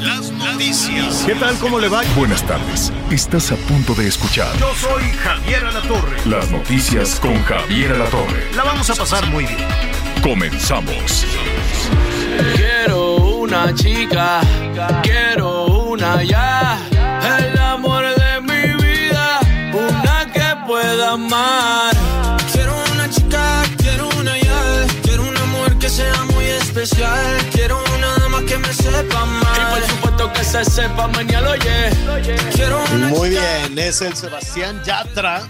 Las noticias. ¿Qué tal? ¿Cómo le va? Buenas tardes. Estás a punto de escuchar Yo soy Javier Alatorre. las noticias con Javier Alatorre. La vamos a pasar muy bien. Comenzamos. Quiero una chica, quiero una ya, el amor de mi vida, una que pueda amar. Quiero una chica, quiero una ya, quiero un amor que sea muy especial, quiero una dama que me sepa amar. Se sepa mañana, oye. Muy bien, es el Sebastián Yatra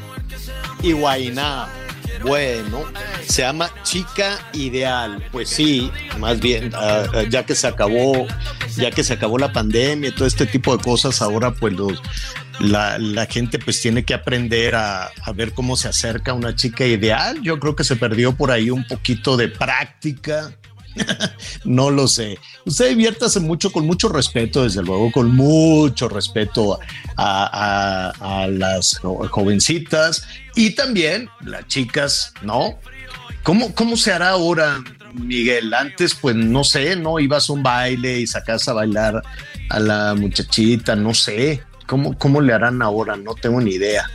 y Guainá. Bueno, se llama Chica Ideal. Pues sí, más bien, ah, ah, ya que se acabó, ya que se acabó la pandemia y todo este tipo de cosas, ahora pues los, la, la gente pues tiene que aprender a, a ver cómo se acerca a una chica ideal. Yo creo que se perdió por ahí un poquito de práctica. no lo sé. Usted diviértase mucho, con mucho respeto, desde luego, con mucho respeto a, las jo- jovencitas y también las chicas, ¿no? ¿Cómo, ¿Cómo se hará ahora, Miguel? Antes, pues no sé, ¿no? Ibas a un baile y sacas a bailar a la muchachita, no sé. ¿Cómo, ¿Cómo le harán ahora? No tengo ni idea.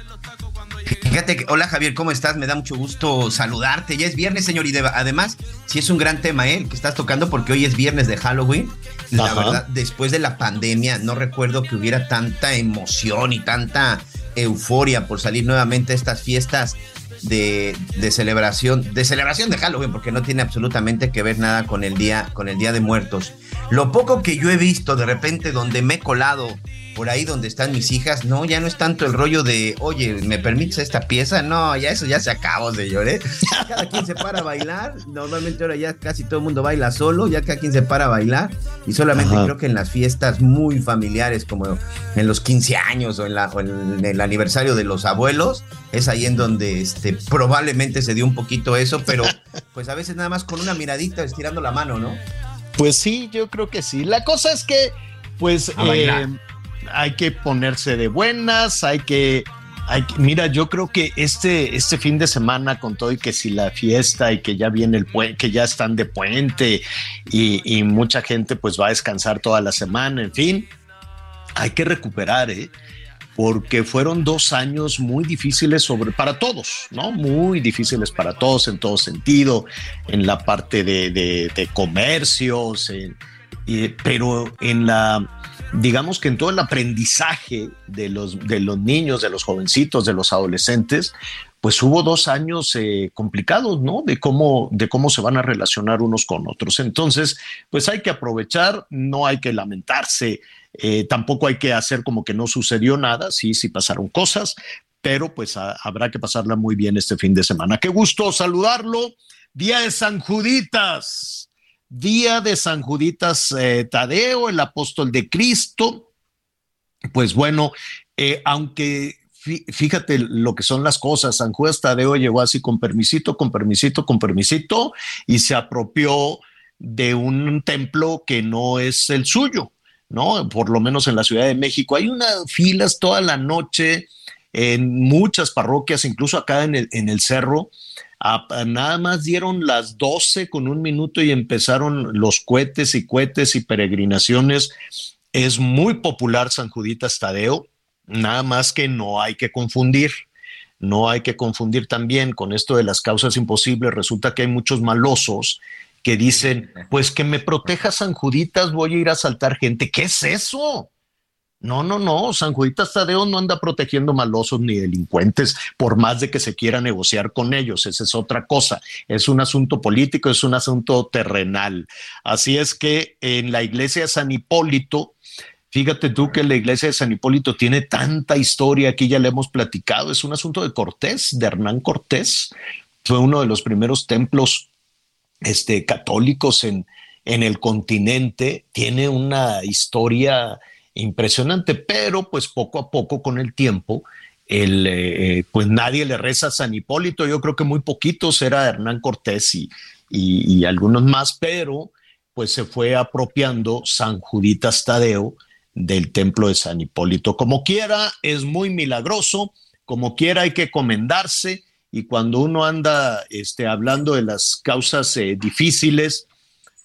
Fíjate que, hola Javier, ¿cómo estás? Me da mucho gusto saludarte. Ya es viernes, señor, y de- además, sí es un gran tema, ¿eh? el que estás tocando, porque hoy es viernes de Halloween. La Ajá. verdad, después de la pandemia, no recuerdo que hubiera tanta emoción y tanta euforia por salir nuevamente a estas fiestas de, de celebración, de celebración de Halloween, porque no tiene absolutamente que ver nada con el día, con el día de muertos. Lo poco que yo he visto de repente donde me he colado por ahí donde están mis hijas, no, ya no es tanto el rollo de, oye, ¿me permites esta pieza? No, ya eso ya se acabó, señor, ¿eh? Cada quien se para a bailar, normalmente ahora ya casi todo el mundo baila solo, ya cada quien se para a bailar, y solamente Ajá. creo que en las fiestas muy familiares, como en los 15 años o en, la, o en el aniversario de los abuelos, es ahí en donde este, probablemente se dio un poquito eso, pero pues a veces nada más con una miradita estirando la mano, ¿no? Pues sí, yo creo que sí. La cosa es que, pues, A bailar. Hay que ponerse de buenas, hay que, hay que- mira, yo creo que este, este fin de semana con todo y que si la fiesta y que ya viene el que ya están de puente y, mucha gente pues va a descansar toda la semana, en fin, hay que recuperar, ¿eh? porque fueron dos años muy difíciles sobre, para todos, ¿no? Muy difíciles para todos en todo sentido, en la parte de, comercios, pero en la, digamos que en todo el aprendizaje de los, de los niños, de los jovencitos, de los adolescentes, pues hubo dos años eh, complicados, ¿no? De cómo, de cómo se van a relacionar unos con otros. Entonces, pues hay que aprovechar, no hay que lamentarse, eh, tampoco hay que hacer como que no sucedió nada, sí, sí pasaron cosas, pero pues habrá que pasarla muy bien este fin de semana. Qué gusto saludarlo. Día de San Juditas, día de San Juditas eh, Tadeo, el apóstol de Cristo. Pues bueno, eh, aunque fí- fíjate lo que son las cosas, San Judas Tadeo llegó así con permisito, con permisito, con permisito y se apropió de un templo que no es el suyo. ¿no? Por lo menos en la Ciudad de México. Hay unas filas toda la noche en muchas parroquias, incluso acá en el cerro. A- a nada más dieron las 12 con un minuto y empezaron los cohetes y cohetes y peregrinaciones. Es muy popular San Juditas Tadeo, nada más que no hay que confundir. No hay que confundir también con esto de las causas imposibles. Resulta que hay muchos malosos que dicen, pues que me proteja San Juditas, voy a ir a asaltar gente. ¿Qué es eso? No, no, no, San Juditas Tadeo no anda protegiendo malosos ni delincuentes, por más de que se quiera negociar con ellos, esa es otra cosa, es un asunto político, es un asunto terrenal. Así es que en la iglesia de San Hipólito, fíjate tú que la iglesia de San Hipólito tiene tanta historia, aquí ya le hemos platicado, es un asunto de Cortés, de Hernán Cortés, fue uno de los primeros templos este, católicos en, en el continente, tiene una historia impresionante, pero pues poco a poco con el tiempo, el, eh, pues nadie le reza a San Hipólito, yo creo que muy poquitos era Hernán Cortés y, y, algunos más, pero pues se fue apropiando San Juditas Tadeo del templo de San Hipólito. Como quiera, es muy milagroso, como quiera hay que comendarse y cuando uno anda este, hablando de las causas eh, difíciles,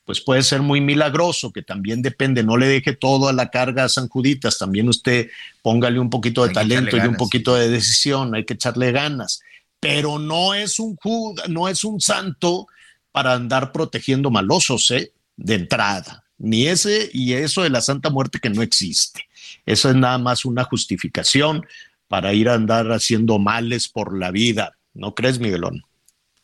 pues puede ser muy milagroso, que también depende, no le deje todo a la carga a San Juditas, también usted póngale un poquito de talento y un poquito de decisión, hay que echarle ganas, pero no es un no es un santo para andar protegiendo malosos, ¿eh? De entrada, ni ese y eso de la Santa Muerte que no existe. Eso es nada más una justificación para ir a andar haciendo males por la vida, ¿no crees, Miguelón?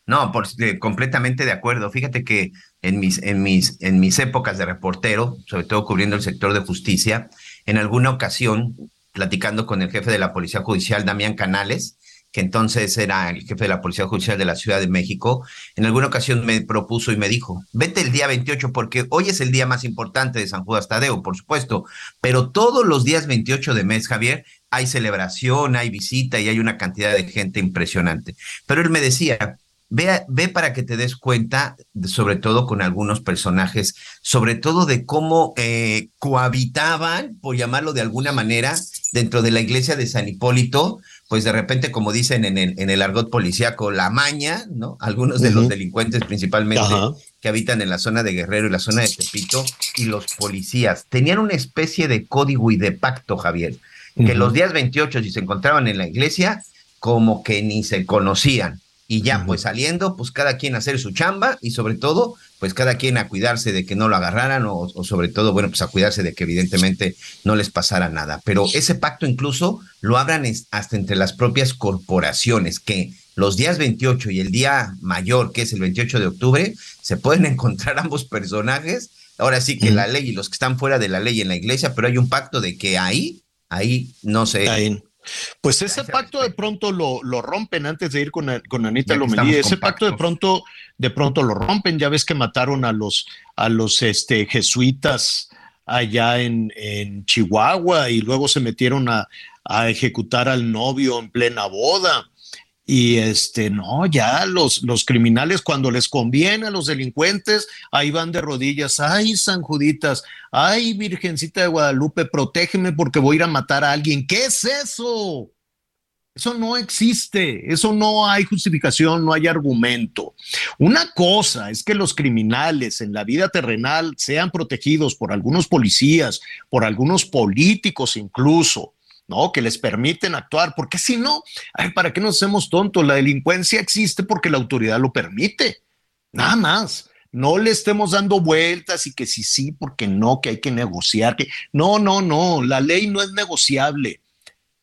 No, por, completamente de acuerdo. Fíjate que en mis, en, mis, en mis épocas de reportero, sobre todo cubriendo el sector de justicia, en alguna ocasión, platicando con el jefe de la Policía Judicial, Damián Canales, que entonces era el jefe de la Policía Judicial de la Ciudad de México, en alguna ocasión me propuso y me dijo, vete el día 28 porque hoy es el día más importante de San Judas Tadeo, por supuesto, pero todos los días 28 de mes, Javier, hay celebración, hay visita y hay una cantidad de gente impresionante. Pero él me decía, Ve, para que te des cuenta, sobre todo con algunos personajes, sobre todo de cómo eh, cohabitaban, por llamarlo de alguna manera, dentro de la iglesia de San Hipólito, pues de repente, como dicen en el, en el argot policíaco, la maña, ¿no? Algunos de los delincuentes principalmente que habitan en la zona de Guerrero y la zona de Tepito, y los policías, tenían una especie de código y de pacto, Javier, que los días 28, si se encontraban en la iglesia, como que ni se conocían y ya, pues saliendo, pues cada quien a hacer su chamba y sobre todo, pues cada quien a cuidarse de que no lo agarraran o, sobre todo, bueno, pues a cuidarse de que evidentemente no les pasara nada. Pero ese pacto incluso lo abran hasta entre las propias corporaciones, que los días 28 y el día mayor, que es el 28 de octubre, se pueden encontrar ambos personajes. Ahora sí que la ley y los que están fuera de la ley en la iglesia, pero hay un pacto de que ahí, ahí no se... Pues ese pacto de pronto lo, lo rompen antes de ir con, con Anita Lomelí. Ese pacto de pronto, de pronto lo rompen. Ya ves que mataron a los, a los este, jesuitas allá en, en Chihuahua y luego se metieron a, a ejecutar al novio en plena boda. Y este, no, ya los, los criminales cuando les conviene a los delincuentes, ahí van de rodillas, ay, San Juditas, ay, Virgencita de Guadalupe, protégeme porque voy a ir a matar a alguien. ¿Qué es eso? Eso no existe, eso no hay justificación, no hay argumento. Una cosa es que los criminales en la vida terrenal sean protegidos por algunos policías, por algunos políticos incluso, ¿no? Que les permiten actuar, porque si no, ¿para qué nos hacemos tontos? La delincuencia existe porque la autoridad lo permite, nada más. No le estemos dando vueltas y que si sí, porque no, que hay que negociar, que no, no, no, la ley no es negociable.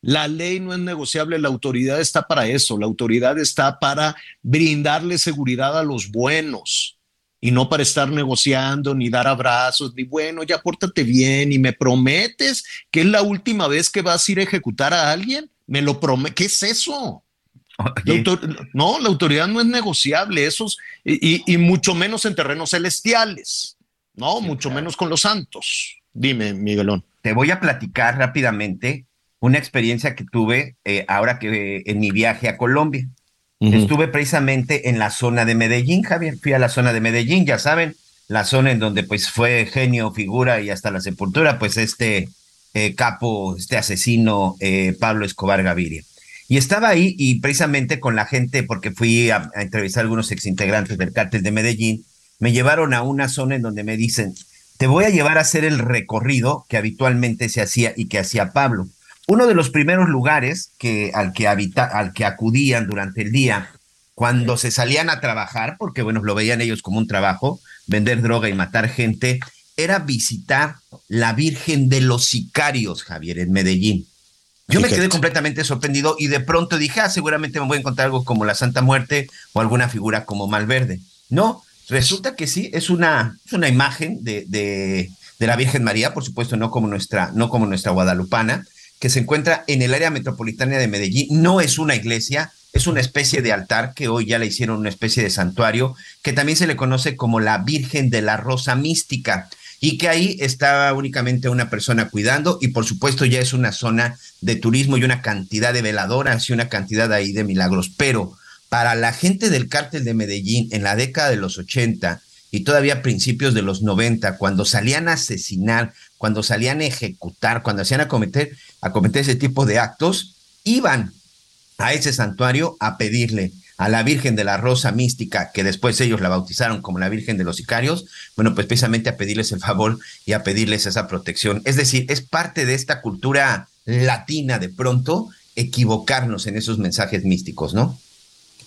La ley no es negociable, la autoridad está para eso, la autoridad está para brindarle seguridad a los buenos y no para estar negociando, ni dar abrazos, ni bueno, ya pórtate bien y me prometes que es la última vez que vas a ir a ejecutar a alguien. Me lo prometo. ¿Qué es eso? no, la autoridad no es negociable, esos, y, mucho menos en terrenos celestiales, no, mucho menos con los santos. Dime, Miguelón. Te voy a platicar rápidamente una experiencia que tuve eh, ahora que en mi viaje a Colombia. Estuve precisamente en la zona de Medellín, Javier. Fui a la zona de Medellín, ya saben, la zona en donde pues fue genio, figura y hasta la sepultura, pues este eh, capo, este asesino eh, Pablo Escobar Gaviria. Y estaba ahí y precisamente con la gente, porque fui a, a entrevistar a algunos exintegrantes del cártel de Medellín, me llevaron a una zona en donde me dicen, te voy a llevar a hacer el recorrido que habitualmente se hacía y que hacía Pablo. Uno de los primeros lugares que, al, que habita, al que acudían durante el día cuando se salían a trabajar, porque bueno, lo veían ellos como un trabajo, vender droga y matar gente, era visitar la Virgen de los Sicarios, Javier, en Medellín. Yo me quedé completamente sorprendido y de pronto dije, ah, seguramente me voy a encontrar algo como la Santa Muerte o alguna figura como Malverde. No, resulta que sí, es una, es una imagen de, de, de, la Virgen María, por supuesto, no como nuestra, no como nuestra guadalupana, que se encuentra en el área metropolitana de Medellín. No es una iglesia, es una especie de altar que hoy ya le hicieron una especie de santuario, que también se le conoce como la Virgen de la Rosa Mística y que ahí está únicamente una persona cuidando y por supuesto ya es una zona de turismo y una cantidad de veladoras y una cantidad ahí de milagros. Pero para la gente del cártel de Medellín en la década de los 80 y todavía principios de los 90, cuando salían a asesinar, cuando salían a ejecutar, cuando hacían a cometer, a cometer ese tipo de actos, iban a ese santuario a pedirle a la Virgen de la Rosa Mística, que después ellos la bautizaron como la Virgen de los Sicarios, bueno, pues precisamente a pedirles el favor y a pedirles esa protección. Es decir, es parte de esta cultura latina de pronto equivocarnos en esos mensajes místicos, ¿no?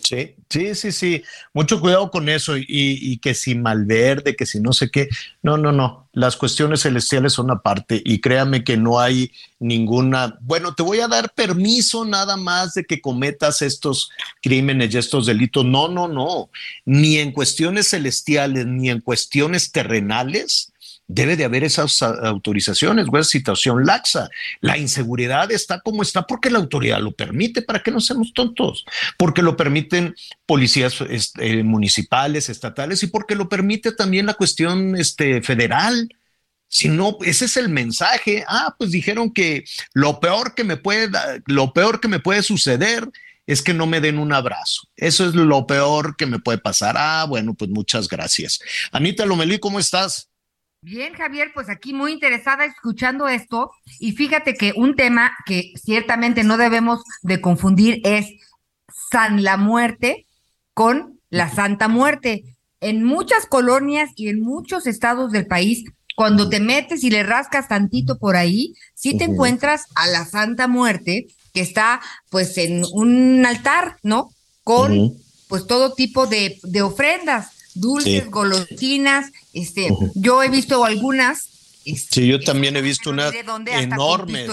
Sí, sí, sí, sí. Mucho cuidado con eso y, y, que si malverde, que si no sé qué. No, no, no. Las cuestiones celestiales son aparte y créame que no hay ninguna. Bueno, te voy a dar permiso nada más de que cometas estos crímenes y estos delitos. No, no, no. Ni en cuestiones celestiales ni en cuestiones terrenales debe de haber esas autorizaciones esa situación laxa. La inseguridad está como está porque la autoridad lo permite, para que no seamos tontos, porque lo permiten policías este, municipales, estatales y porque lo permite también la cuestión este, federal. Si no, ese es el mensaje. Ah, pues dijeron que lo peor que me puede, lo peor que me puede suceder es que no me den un abrazo. Eso es lo peor que me puede pasar. Ah, bueno, pues muchas gracias. Anita Lomelí, ¿cómo estás? Bien, Javier, pues aquí muy interesada escuchando esto y fíjate que un tema que ciertamente no debemos de confundir es San la Muerte con la Santa Muerte. En muchas colonias y en muchos estados del país, cuando te metes y le rascas tantito por ahí, sí te encuentras a la Santa Muerte que está pues en un altar, ¿no? Con pues todo tipo de, de ofrendas dulces, golosinas. Este, yo he visto algunas. Este, sí, yo también he visto unas enormes.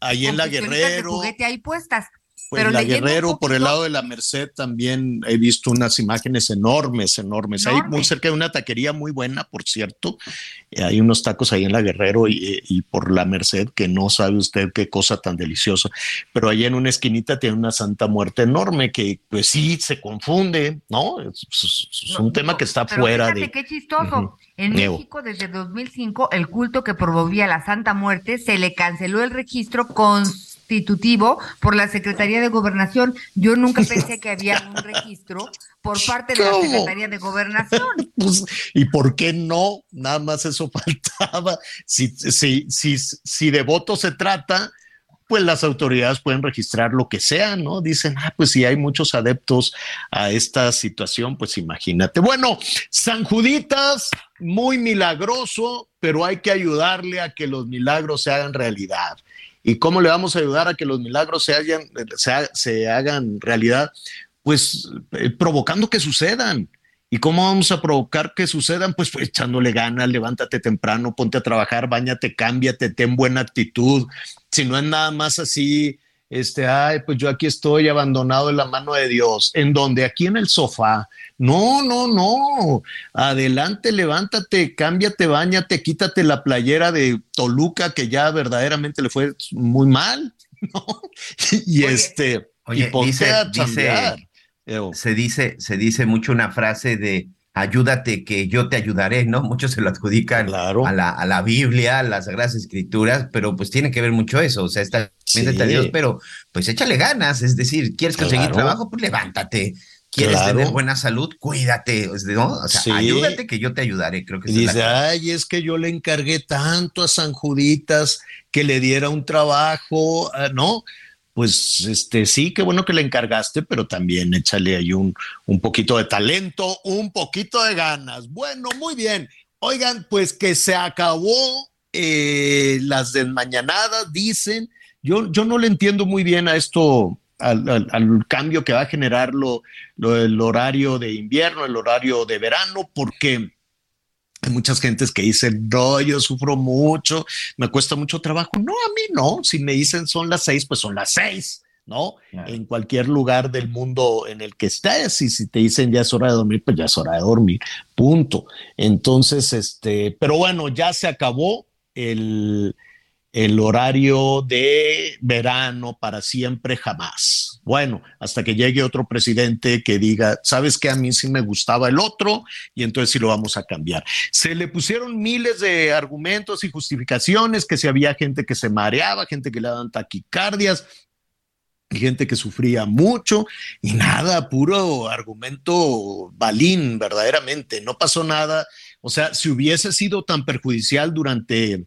ahí en la Guerrero. juguete ahí puestas. Pues Pero la Guerrero, por el lado de la Merced, también he visto unas imágenes enormes, enormes. Hay muy cerca de una taquería muy buena, por cierto. Eh, hay unos tacos ahí en la Guerrero y, y, por la Merced, que no sabe usted qué cosa tan deliciosa. Pero ahí en una esquinita tiene una Santa Muerte enorme que, pues sí, se confunde, ¿no? Es, un tema que está fuera de. Qué chistoso. En México, desde 2005, el culto que promovía la Santa Muerte se le canceló el registro con constitutivo por la Secretaría de Gobernación. Yo nunca pensé que había un registro por parte de la Secretaría de Gobernación. Pues, ¿Y por qué no? Nada más eso faltaba. Si, si, si, si de voto se trata, pues las autoridades pueden registrar lo que sea, ¿no? Dicen, ah, pues si hay muchos adeptos a esta situación, pues imagínate. Bueno, San Juditas, muy milagroso, pero hay que ayudarle a que los milagros se hagan realidad. ¿Y cómo le vamos a ayudar a que los milagros se, hagan realidad? Pues eh, provocando que sucedan. ¿Y cómo vamos a provocar que sucedan? Pues, pues, echándole ganas, levántate temprano, ponte a trabajar, bañate, cámbiate, ten buena actitud. Si no es nada más así, este, ay, pues yo aquí estoy abandonado en la mano de Dios. ¿En donde Aquí en el sofá. No, no, no. Adelante, levántate, cámbiate, bañate, quítate la playera de Toluca que ya verdaderamente le fue muy mal. ¿no? Y este, y dice, se dice, se dice mucho una frase de ayúdate que yo te ayudaré, ¿no? Muchos se lo adjudican a, la, a la Biblia, a las Sagradas Escrituras, pero pues tiene que ver mucho eso, o sea, está sí. Dios, pero pues échale ganas, es decir, ¿quieres conseguir trabajo? Pues levántate. ¿Quieres tener buena salud? Cuídate, ¿no? O sea, ayúdate que yo te ayudaré, creo que y Dice, ay, es que yo le encargué tanto a San Juditas que le diera un trabajo, ah, ¿no? Pues este sí, qué bueno que le encargaste, pero también échale ahí un, un poquito de talento, un poquito de ganas. Bueno, muy bien. Oigan, pues que se acabó eh, las desmañanadas, dicen. Yo, yo no le entiendo muy bien a esto, al, cambio que va a generar lo, lo, el horario de invierno, el horario de verano, porque hay muchas gentes que dicen, no, yo sufro mucho, me cuesta mucho trabajo. No, a mí no. Si me dicen son las seis, pues son las seis, ¿no? En cualquier lugar del mundo en el que estés. Y si te dicen ya es hora de dormir, pues ya es hora de dormir. Punto. Entonces, este, pero bueno, ya se acabó el, el horario de verano para siempre jamás. Bueno, hasta que llegue otro presidente que diga, sabes que a mí sí me gustaba el otro y entonces sí lo vamos a cambiar. Se le pusieron miles de argumentos y justificaciones, que si había gente que se mareaba, gente que le daban taquicardias, gente que sufría mucho y nada, puro argumento balín, verdaderamente, no pasó nada. O sea, si hubiese sido tan perjudicial durante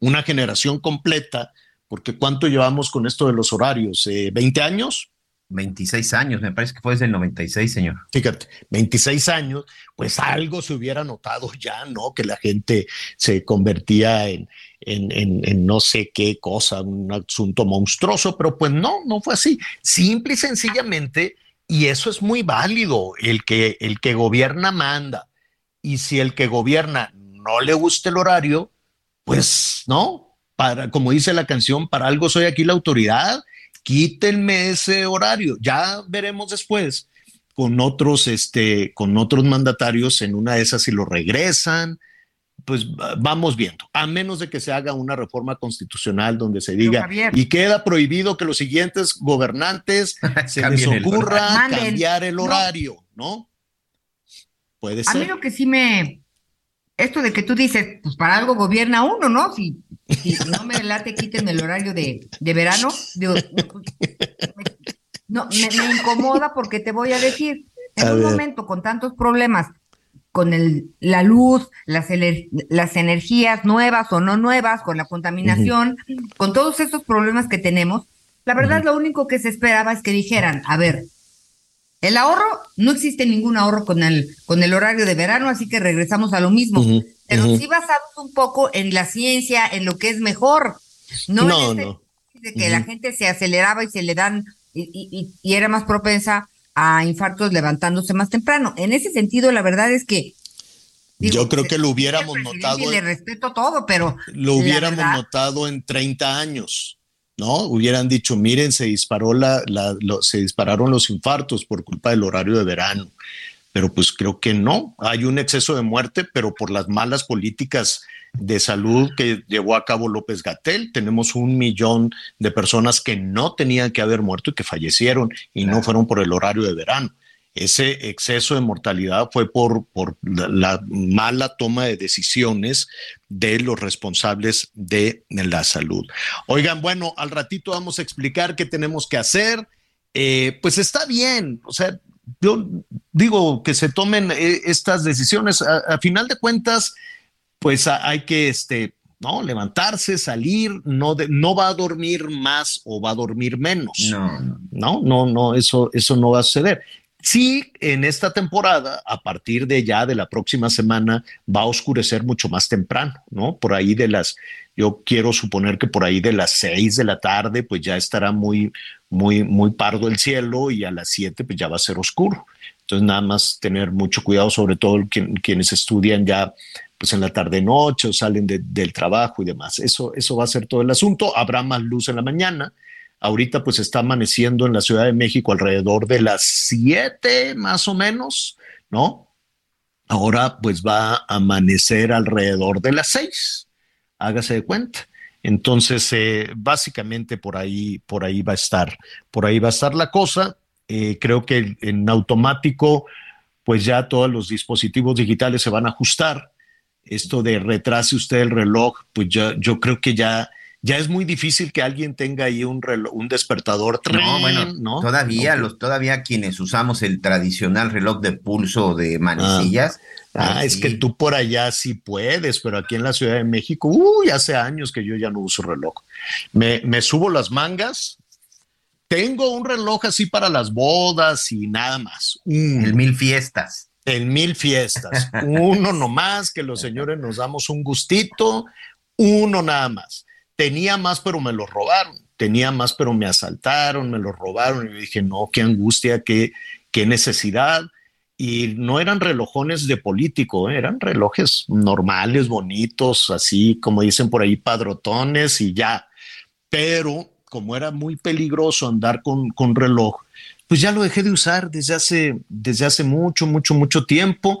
una generación completa, porque ¿cuánto llevamos con esto de los horarios? ¿20 eh, años? 26 años, me parece que fue desde el 96, señor. Fíjate, 26 años, pues algo se hubiera notado ya, ¿no? Que la gente se convertía en, en, en, en, no sé qué cosa, un asunto monstruoso, pero pues no, no fue así. Simple y sencillamente, y eso es muy válido, el que, el que gobierna manda. Y si el que gobierna no le gusta el horario, pues no, para, como dice la canción, para algo soy aquí la autoridad, quítenme ese horario. Ya veremos después con otros, este, con otros mandatarios en una de esas si lo regresan, pues vamos viendo, a menos de que se haga una reforma constitucional donde se diga y queda prohibido que los siguientes gobernantes se les ocurra cambiar el horario, ¿no? Puede ser. A mí lo que sí me, esto de que tú dices, pues para algo gobierna uno, ¿no? Si, no me late, quítenme el horario de, verano. no, me, incomoda porque te voy a decir, en un momento con tantos problemas, con el, la luz, las, las energías nuevas o no nuevas, con la contaminación, con todos estos problemas que tenemos, la verdad lo único que se esperaba es que dijeran, a ver, el ahorro, no existe ningún ahorro con el, con el horario de verano, así que regresamos a lo mismo. pero sí basados un poco en la ciencia, en lo que es mejor. No, no, no. de que la gente se aceleraba y se le dan, y, y, era más propensa a infartos levantándose más temprano. En ese sentido, la verdad es que yo creo que lo hubiéramos notado. Le respeto todo, pero. Lo hubiéramos notado en 30 años. ¿No? Hubieran dicho, miren, se disparó la, se dispararon los infartos por culpa del horario de verano. Pero pues creo que no, hay un exceso de muerte, pero por las malas políticas de salud que llevó a cabo López Gatel. Tenemos un millón de personas que no tenían que haber muerto y que fallecieron y no fueron por el horario de verano ese exceso de mortalidad fue por, por la, mala toma de decisiones de los responsables de la salud. Oigan, bueno, al ratito vamos a explicar qué tenemos que hacer. Eh, pues está bien, o sea, yo digo que se tomen eh, estas decisiones. A, final de cuentas, pues hay que este, ¿no? Levantarse, salir, no, no va a dormir más o va a dormir menos. No, no, no, no, eso, eso no va a suceder. Sí, en esta temporada, a partir de ya de la próxima semana, va a oscurecer mucho más temprano, ¿no? Por ahí de las, yo quiero suponer que por ahí de las seis de la tarde, pues ya estará muy, muy, muy pardo el cielo y a las siete, pues ya va a ser oscuro. Entonces, nada más tener mucho cuidado, sobre todo quienes estudian ya pues en la tarde noche o salen del trabajo y demás. Eso, eso va a ser todo el asunto. Habrá más luz en la mañana Ahorita pues está amaneciendo en la Ciudad de México alrededor de las 7 más o menos, ¿no? Ahora pues va a amanecer alrededor de las 6, hágase de cuenta. Entonces, eh, básicamente por ahí, por ahí va a estar, por ahí va a estar la cosa. Eh, creo que en automático, pues ya todos los dispositivos digitales se van a ajustar. Esto de retrase usted el reloj, pues yo creo que ya ya es muy difícil que alguien tenga ahí un reloj, un despertador. No, bueno, ¿no? todavía, los, todavía quienes usamos el tradicional reloj de pulso de manecillas. Ah, ah es que tú por allá sí puedes, pero aquí en la Ciudad de México, uy, hace años que yo ya no uso reloj. Me, me subo las mangas, tengo un reloj así para las bodas y nada más. El mil fiestas. El mil fiestas. Uno nomás, que los señores nos damos un gustito, uno nada más tenía más, pero me lo robaron, tenía más, pero me asaltaron, me lo robaron. Y yo dije, no, qué angustia, qué, qué necesidad. Y no eran relojones de político, ¿eh? eran relojes normales, bonitos, así como dicen por ahí, padrotones y ya. Pero como era muy peligroso andar con, con reloj, pues ya lo dejé de usar desde hace, desde hace mucho, mucho, mucho tiempo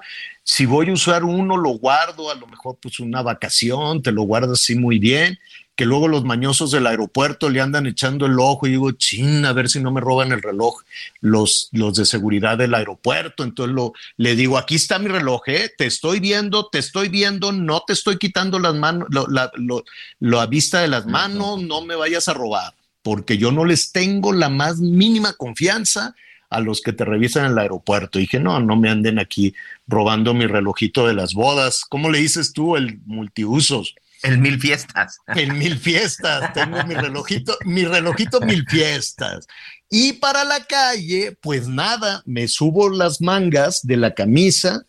si voy a usar uno, lo guardo, a lo mejor pues una vacación, te lo guardas así muy bien, que luego los mañosos del aeropuerto le andan echando el ojo y digo, chin, a ver si no me roban el reloj los, los de seguridad del aeropuerto. Entonces lo, le digo, aquí está mi reloj, ¿eh? te estoy viendo, te estoy viendo, no te estoy quitando las manos, lo, la, lo, a vista de las manos, no me vayas a robar, porque yo no les tengo la más mínima confianza a los que te revisan en el aeropuerto. Y dije, no, no me anden aquí robando mi relojito de las bodas. ¿Cómo le dices tú el multiusos? El mil fiestas. El mil fiestas. Tengo mi relojito, mi relojito mil fiestas. Y para la calle, pues nada, me subo las mangas de la camisa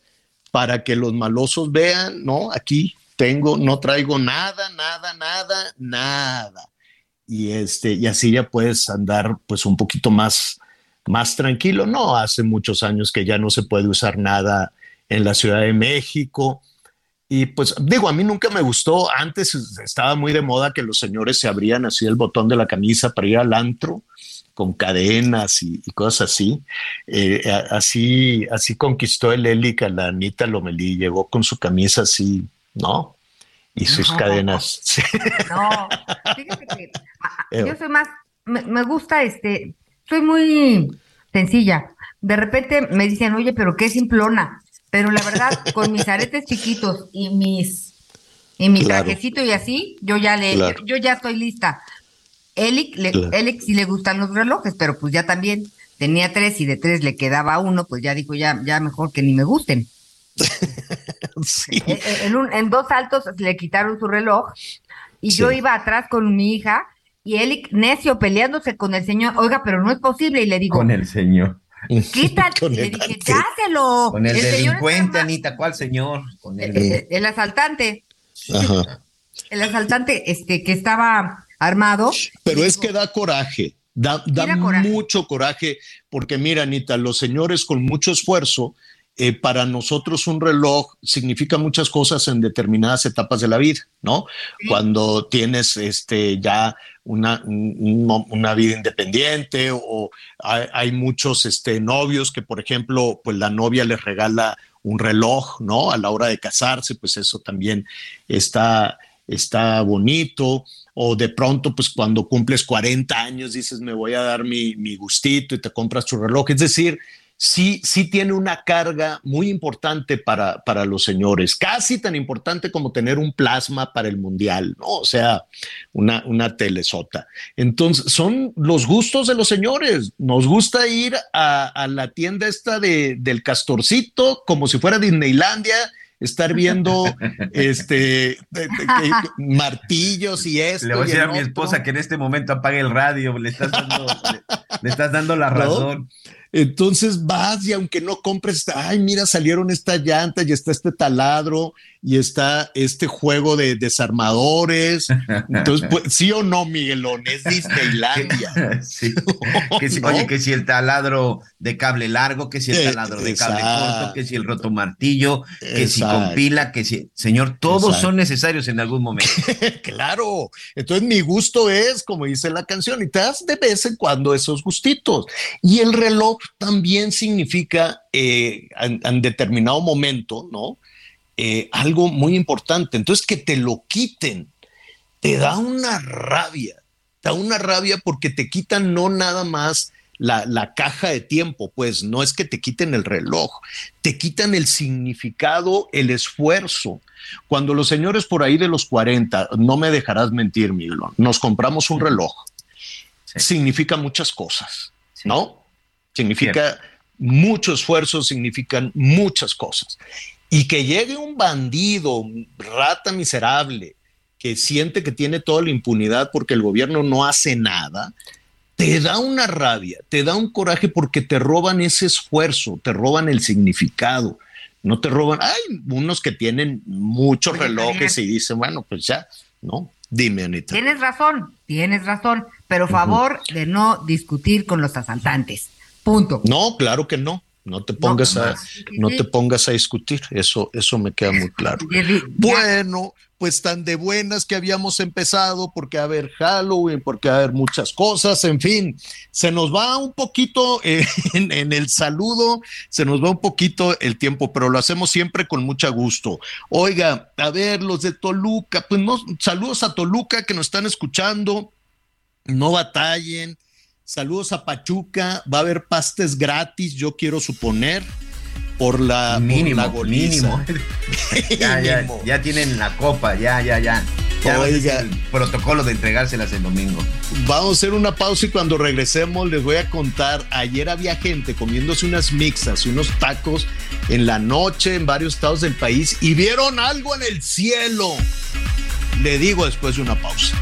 para que los malosos vean, ¿no? Aquí tengo, no traigo nada, nada, nada, nada. Y este, y así ya puedes andar pues un poquito más, más tranquilo. No, hace muchos años que ya no se puede usar nada en la Ciudad de México. Y pues digo, a mí nunca me gustó, antes estaba muy de moda que los señores se abrían así el botón de la camisa para ir al antro con cadenas y, cosas así. Eh, así. Así conquistó el Élica la Anita Lomelí, llegó con su camisa así, ¿no? Y sus cadenas. No, fíjate que yo soy más, me gusta este, soy muy sencilla. De repente me dicen, oye, pero qué simplona. Pero la verdad, con mis aretes chiquitos y mis y mi trajecito y así, yo ya le, yo, ya estoy lista. Elic, le, sí le gustan los relojes, pero pues ya también tenía tres y de tres le quedaba uno, pues ya dijo, ya, ya mejor que ni me gusten. sí. en, en, dos saltos le quitaron su reloj y yo iba atrás con mi hija y Elic necio peleándose con el señor, oiga, pero no es posible, y le digo. Con el señor. Quítate, le dije, dáselo. Con el, delincuente, Anita, ¿cuál señor? Con el, el, asaltante. Ajá. El asaltante este, que estaba armado. Pero es que da coraje, da, da mucho coraje, porque mira, Anita, los señores con mucho esfuerzo eh, para nosotros un reloj significa muchas cosas en determinadas etapas de la vida, ¿no? Cuando tienes este, ya una, una vida independiente o hay, muchos este, novios que, por ejemplo, pues la novia les regala un reloj, ¿no? A la hora de casarse, pues eso también está, está bonito. O de pronto, pues cuando cumples 40 años, dices, me voy a dar mi, mi gustito y te compras tu reloj. Es decir, sí, sí tiene una carga muy importante para, para los señores, casi tan importante como tener un plasma para el mundial, ¿no? O sea, una, una telesota. Entonces, son los gustos de los señores. Nos gusta ir a, la tienda esta de, del castorcito como si fuera Disneylandia estar viendo este martillos y esto. Le voy a decir a mi esposa que en este momento apague el radio, le estás dando, le, estás dando la razón. Entonces vas y aunque no compres, ay, mira, salieron estas llantas y está este taladro y está este juego de desarmadores. Entonces, pues, sí o no, Miguelón, es Disneylandia. sí. Oye, que si el taladro de cable largo, que si el eh, taladro de cable corto, que si el roto martillo, que si con pila, que si, señor, todos son necesarios en algún momento. claro. Entonces, mi gusto es, como dice la canción, y te das de vez en cuando esos gustitos. Y el reloj también significa eh, en determinado momento, ¿no? Eh, algo muy importante. Entonces, que te lo quiten, te da una rabia, te da una rabia porque te quitan no nada más la, la, caja de tiempo, pues no es que te quiten el reloj, te quitan el significado, el esfuerzo. Cuando los señores por ahí de los 40, no me dejarás mentir, Miguel, nos compramos un reloj, significa muchas cosas, ¿no? Significa mucho esfuerzo, significan muchas cosas. Y que llegue un bandido, rata miserable, que siente que tiene toda la impunidad porque el gobierno no hace nada, te da una rabia, te da un coraje porque te roban ese esfuerzo, te roban el significado, no te roban. Hay unos que tienen muchos relojes y dicen, bueno, pues ya, ¿no? Dime, Anita. Tienes razón, tienes razón, pero favor de no discutir con los asaltantes. Punto. No, claro que no. No te pongas a, no te pongas a discutir, eso, eso me queda muy claro. Bueno, pues tan de buenas que habíamos empezado, porque a ver Halloween, porque a ver muchas cosas, en fin, se nos va un poquito eh, en, en, el saludo, se nos va un poquito el tiempo, pero lo hacemos siempre con mucho gusto. Oiga, a ver, los de Toluca, pues no, saludos a Toluca que nos están escuchando, no batallen Saludos a Pachuca. Va a haber pastes gratis, yo quiero suponer, por la, mínimo, mínimo. ya, ya, ya tienen la copa, ya, ya, ya. Ya el protocolo de entregárselas el domingo. Vamos a hacer una pausa y cuando regresemos les voy a contar. Ayer había gente comiéndose unas mixas y unos tacos en la noche en varios estados del país y vieron algo en el cielo. Le digo después de una pausa.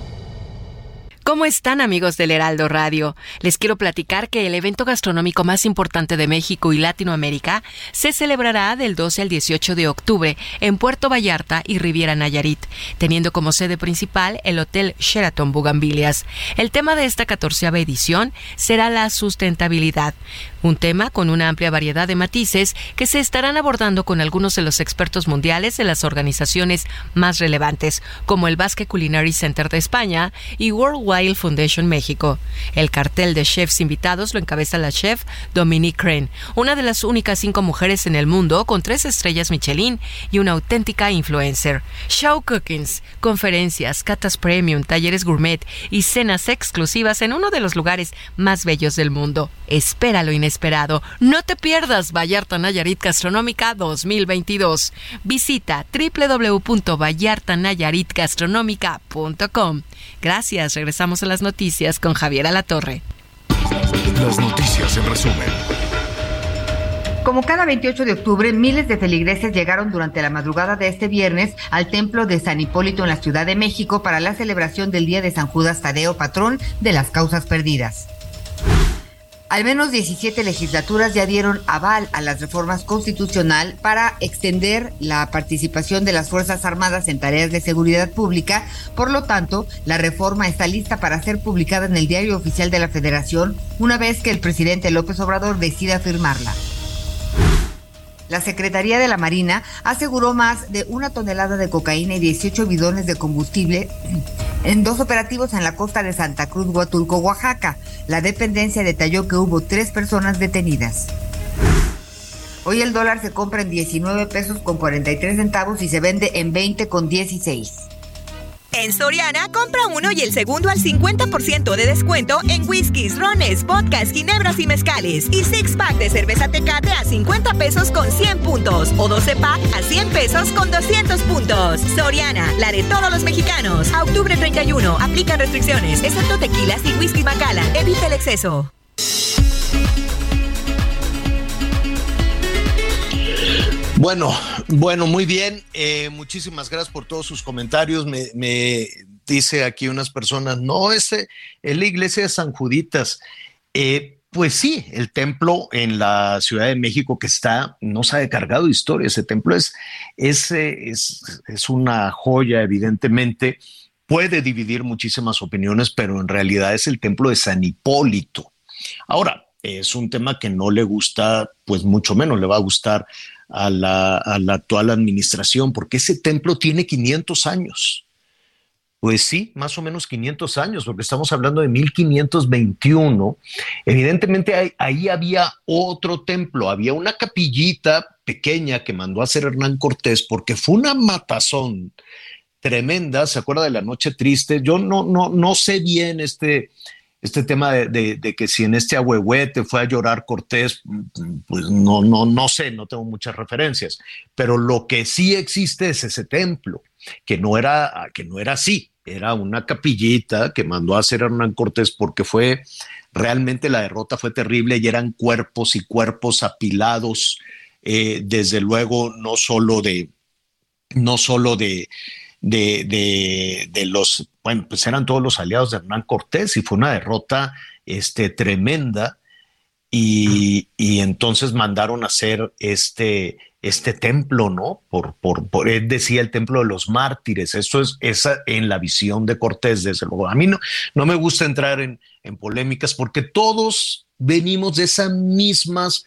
¿Cómo están amigos del Heraldo Radio? Les quiero platicar que el evento gastronómico más importante de México y Latinoamérica se celebrará del 12 al 18 de octubre en Puerto Vallarta y Riviera Nayarit, teniendo como sede principal el Hotel Sheraton Bugambilias. El tema de esta catorceava edición será la sustentabilidad, un tema con una amplia variedad de matices que se estarán abordando con algunos de los expertos mundiales de las organizaciones más relevantes, como el Basque Culinary Center de España y World Wild Foundation México. El cartel de chefs invitados lo encabeza la chef Dominique Crane, una de las únicas cinco mujeres en el mundo con tres estrellas Michelin y una auténtica influencer. Show cookings, conferencias, catas premium, talleres gourmet y cenas exclusivas en uno de los lugares más bellos del mundo. Espera lo inesperado. No te pierdas Vallarta Nayarit Gastronómica 2022. Visita www.vallartanayaritgastronomica.com. Gracias. Regresamos a las noticias con Javier Alatorre. Las noticias en resumen. Como cada 28 de octubre, miles de feligreses llegaron durante la madrugada de este viernes al templo de San Hipólito en la Ciudad de México para la celebración del Día de San Judas Tadeo, patrón de las causas perdidas. Al menos 17 legislaturas ya dieron aval a las reformas constitucional para extender la participación de las Fuerzas Armadas en tareas de seguridad pública. Por lo tanto, la reforma está lista para ser publicada en el Diario Oficial de la Federación una vez que el presidente López Obrador decida firmarla. La Secretaría de la Marina aseguró más de una tonelada de cocaína y 18 bidones de combustible en dos operativos en la costa de Santa Cruz, Huatulco, Oaxaca. La dependencia detalló que hubo tres personas detenidas. Hoy el dólar se compra en 19 pesos con 43 centavos y se vende en 20 con 16. En Soriana, compra uno y el segundo al 50% de descuento en whiskies, rones, vodkas, ginebras y mezcales. Y six pack de cerveza tecate a 50 pesos con 100 puntos. O 12 pack a 100 pesos con 200 puntos. Soriana, la de todos los mexicanos. A octubre 31, aplican restricciones, excepto tequilas y whisky bacala. Evita el exceso. Bueno, bueno, muy bien. Eh, muchísimas gracias por todos sus comentarios. Me, dice aquí unas personas, no, ese es la iglesia de San Juditas. Eh, pues sí, el templo en la Ciudad de México que está, no ha cargado de historia. Ese templo es, es, es, es una joya, evidentemente. Puede dividir muchísimas opiniones, pero en realidad es el templo de San Hipólito. Ahora, es un tema que no le gusta, pues mucho menos le va a gustar a la, actual administración, porque ese templo tiene 500 años. Pues sí, más o menos 500 años, porque estamos hablando de 1521. Evidentemente ahí, había otro templo, había una capillita pequeña que mandó a hacer Hernán Cortés porque fue una matazón tremenda, ¿se acuerda de la noche triste? Yo no, no, no sé bien este, este tema de, que si en este ahuehuete fue a llorar Cortés, pues no, no, no sé, no tengo muchas referencias, pero lo que sí existe es ese templo, que no era, que no era así, era una capillita que mandó a hacer Hernán Cortés porque fue, realmente la derrota fue terrible y eran cuerpos y cuerpos apilados eh, desde luego, no solo de, no solo de, de, de, los, bueno, pues eran todos los aliados de Hernán Cortés y fue una derrota este, tremenda. Y, y entonces mandaron a hacer este, este templo, ¿no? Por, por, por, él decía el templo de los mártires. Eso es esa en la visión de Cortés, desde luego. A mí no, me gusta entrar en, en polémicas porque todos venimos de esas mismas,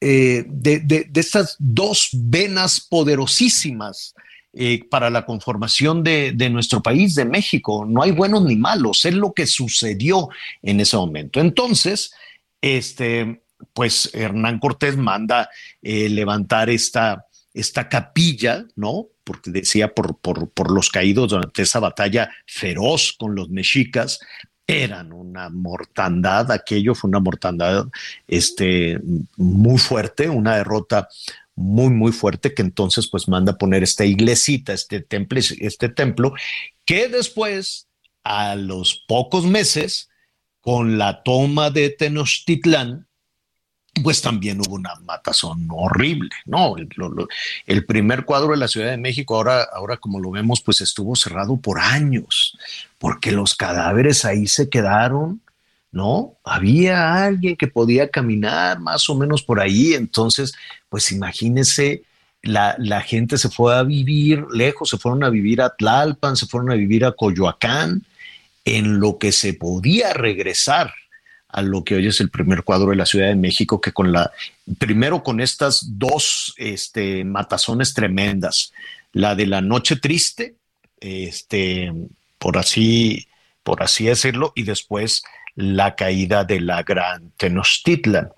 eh, de, de, de, estas dos venas poderosísimas eh, para la conformación de, nuestro país, de México. No hay buenos ni malos, es lo que sucedió en ese momento. Entonces, este, pues Hernán Cortés manda eh, levantar esta, esta capilla, ¿no? Porque decía por, por, por, los caídos durante esa batalla feroz con los mexicas, eran una mortandad, aquello fue una mortandad este, muy fuerte, una derrota muy, muy fuerte, que entonces pues manda poner esta iglesita, este templo, este templo, que después, a los pocos meses, con la toma de Tenochtitlán, pues también hubo una matazón horrible, ¿no? El, el, primer cuadro de la Ciudad de México, ahora, ahora como lo vemos, pues estuvo cerrado por años, porque los cadáveres ahí se quedaron, ¿no? Había alguien que podía caminar más o menos por ahí, entonces, pues imagínense, la, gente se fue a vivir lejos, se fueron a vivir a Tlalpan, se fueron a vivir a Coyoacán, en lo que se podía regresar a lo que hoy es el primer cuadro de la Ciudad de México, que con la, primero con estas dos este, matazones tremendas, la de la noche triste, este, por así, por así decirlo, y después la caída de la gran Tenochtitlan.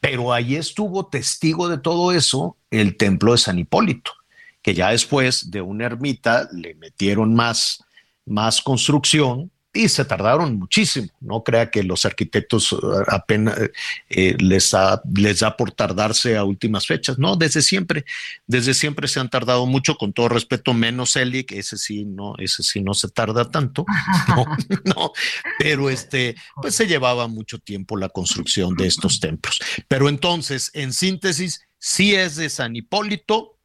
Pero ahí estuvo testigo de todo eso el templo de San Hipólito, que ya después de una ermita le metieron más, más construcción y se tardaron muchísimo. No crea que los arquitectos apenas eh, les, ha, les da por tardarse a últimas fechas. No, desde siempre, desde siempre se han tardado mucho, con todo respeto, menos Eli, que ese sí no, ese sí no se tarda tanto. No, no, pero este, pues se llevaba mucho tiempo la construcción de estos templos. Pero entonces, en síntesis, sí es de San Hipólito,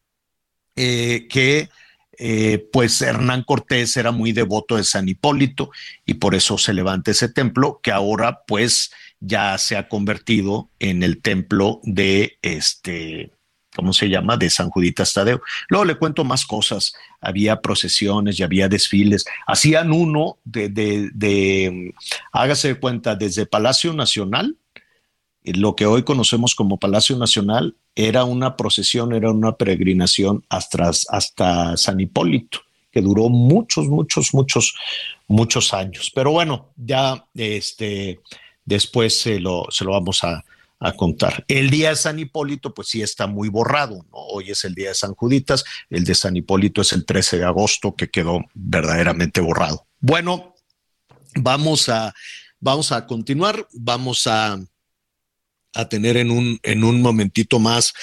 eh, que eh, pues Hernán Cortés era muy devoto de San Hipólito y por eso se levanta ese templo que ahora pues ya se ha convertido en el templo de este, ¿cómo se llama? De San Juditas Tadeo. Luego le cuento más cosas. Había procesiones y había desfiles. Hacían uno de, de, de hágase de cuenta, desde Palacio Nacional, lo que hoy conocemos como Palacio Nacional, era una procesión, era una peregrinación hasta, San Hipólito, que duró muchos, muchos, muchos, muchos años. Pero bueno, ya este, después se lo, vamos a, contar. El día de San Hipólito, pues sí está muy borrado, ¿no? Hoy es el día de San Juditas, el de San Hipólito es el 13 de agosto, que quedó verdaderamente borrado. Bueno, vamos a continuar, vamos a, a tener en un, en un momentito más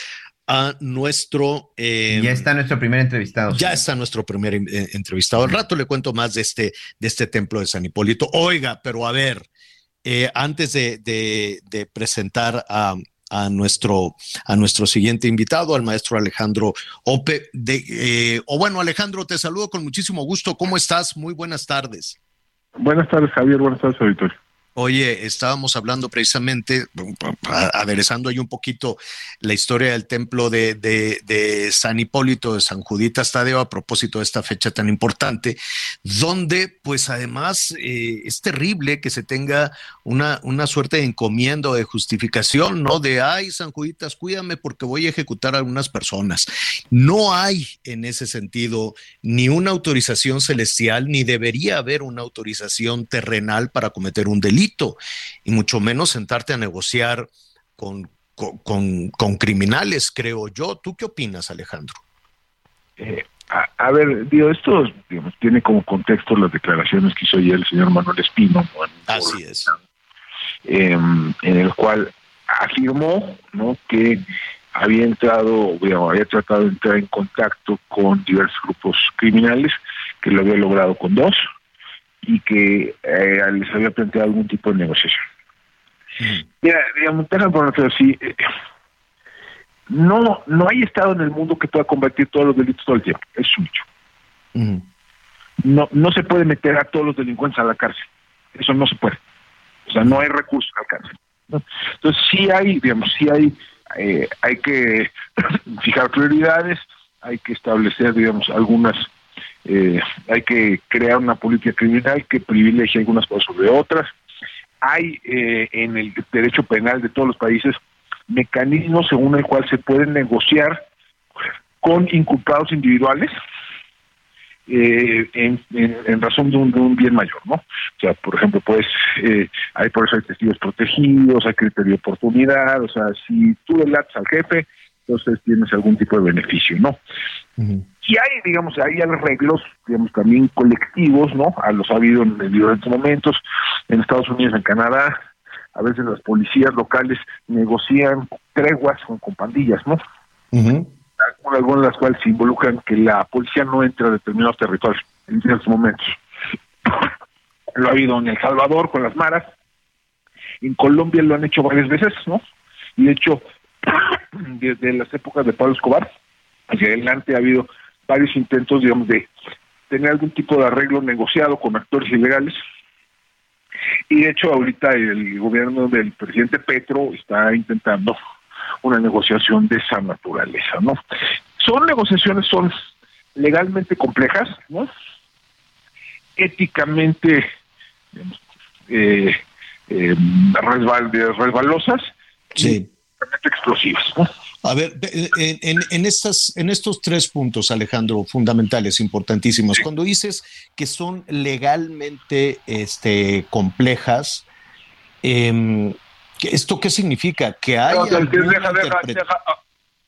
a nuestro... Eh, ya está nuestro primer entrevistado. Ya está nuestro primer eh, entrevistado. Al rato le cuento más de este, de este templo de San Hipólito. Oiga, pero a ver, eh, antes de, de, de presentar a, a, nuestro, a nuestro siguiente invitado, al maestro Alejandro Ope. De, eh, o bueno, Alejandro, te saludo con muchísimo gusto. ¿Cómo estás? Muy buenas tardes. Buenas tardes, Javier. Buenas tardes, auditorio. Oye, estábamos hablando precisamente, aderezando ahí un poquito la historia del templo de, de, de, San Hipólito, de San Juditas Tadeo, a propósito de esta fecha tan importante, donde pues además eh, es terrible que se tenga una, una suerte de encomienda o de justificación, ¿no? De, ay, San Juditas, cuídame porque voy a ejecutar a algunas personas. No hay en ese sentido ni una autorización celestial, ni debería haber una autorización terrenal para cometer un delito y mucho menos sentarte a negociar con, con, con, criminales, creo yo. ¿Tú qué opinas, Alejandro? Eh, a, a, ver, digo, esto digamos, tiene como contexto las declaraciones que hizo ayer el señor Manuel Espino. Bueno, Así es. Eh, en el cual afirmó ¿no? que había entrado, digamos, había tratado de entrar en contacto con diversos grupos criminales, que lo había logrado con dos, y que eh, les había planteado algún tipo de negociación. Mira, digamos, ponerlo así. Eh, no, no hay Estado en el mundo que pueda combatir todos los delitos todo el tiempo. Es un hecho. No, no se puede meter a todos los delincuentes a la cárcel. Eso no se puede. O sea, no hay recursos al cárcel. Entonces sí hay, digamos, sí hay, eh, hay que fijar prioridades, hay que establecer, digamos, algunas, eh, hay que crear una política criminal que privilegie algunas cosas sobre otras. Hay eh, en el derecho penal de todos los países mecanismos según el cual se puede negociar con inculpados individuales eh, en, razón de un, bien mayor, ¿no? O sea, por ejemplo, pues eh, hay por eso hay testigos protegidos, hay criterio de oportunidad, o sea, si tú delatas al jefe, entonces tienes algún tipo de beneficio, ¿no? Y hay, digamos, hay arreglos, digamos, también colectivos, ¿no? A los ha habido en, diferentes momentos, en Estados Unidos, en Canadá, a veces las policías locales negocian treguas con, con pandillas, ¿no? algunas de las cuales se involucran que la policía no entre a determinados territorios en ciertos momentos. Lo ha habido en El Salvador con las maras, en Colombia lo han hecho varias veces, ¿no? Y de hecho, desde las épocas de Pablo Escobar hacia adelante ha habido varios intentos, digamos, de tener algún tipo de arreglo negociado con actores ilegales. Y de hecho, ahorita el gobierno del presidente Petro está intentando una negociación de esa naturaleza, ¿no? Son negociaciones, son legalmente complejas, ¿no? Éticamente eh, eh, resbalosas, sí. Explosivas, ¿no? A ver, en, en, estas, en estos tres puntos, Alejandro, fundamentales, importantísimos, cuando dices que son legalmente este, complejas, eh, ¿Esto qué significa? Que hay. No, deja, deja, deja,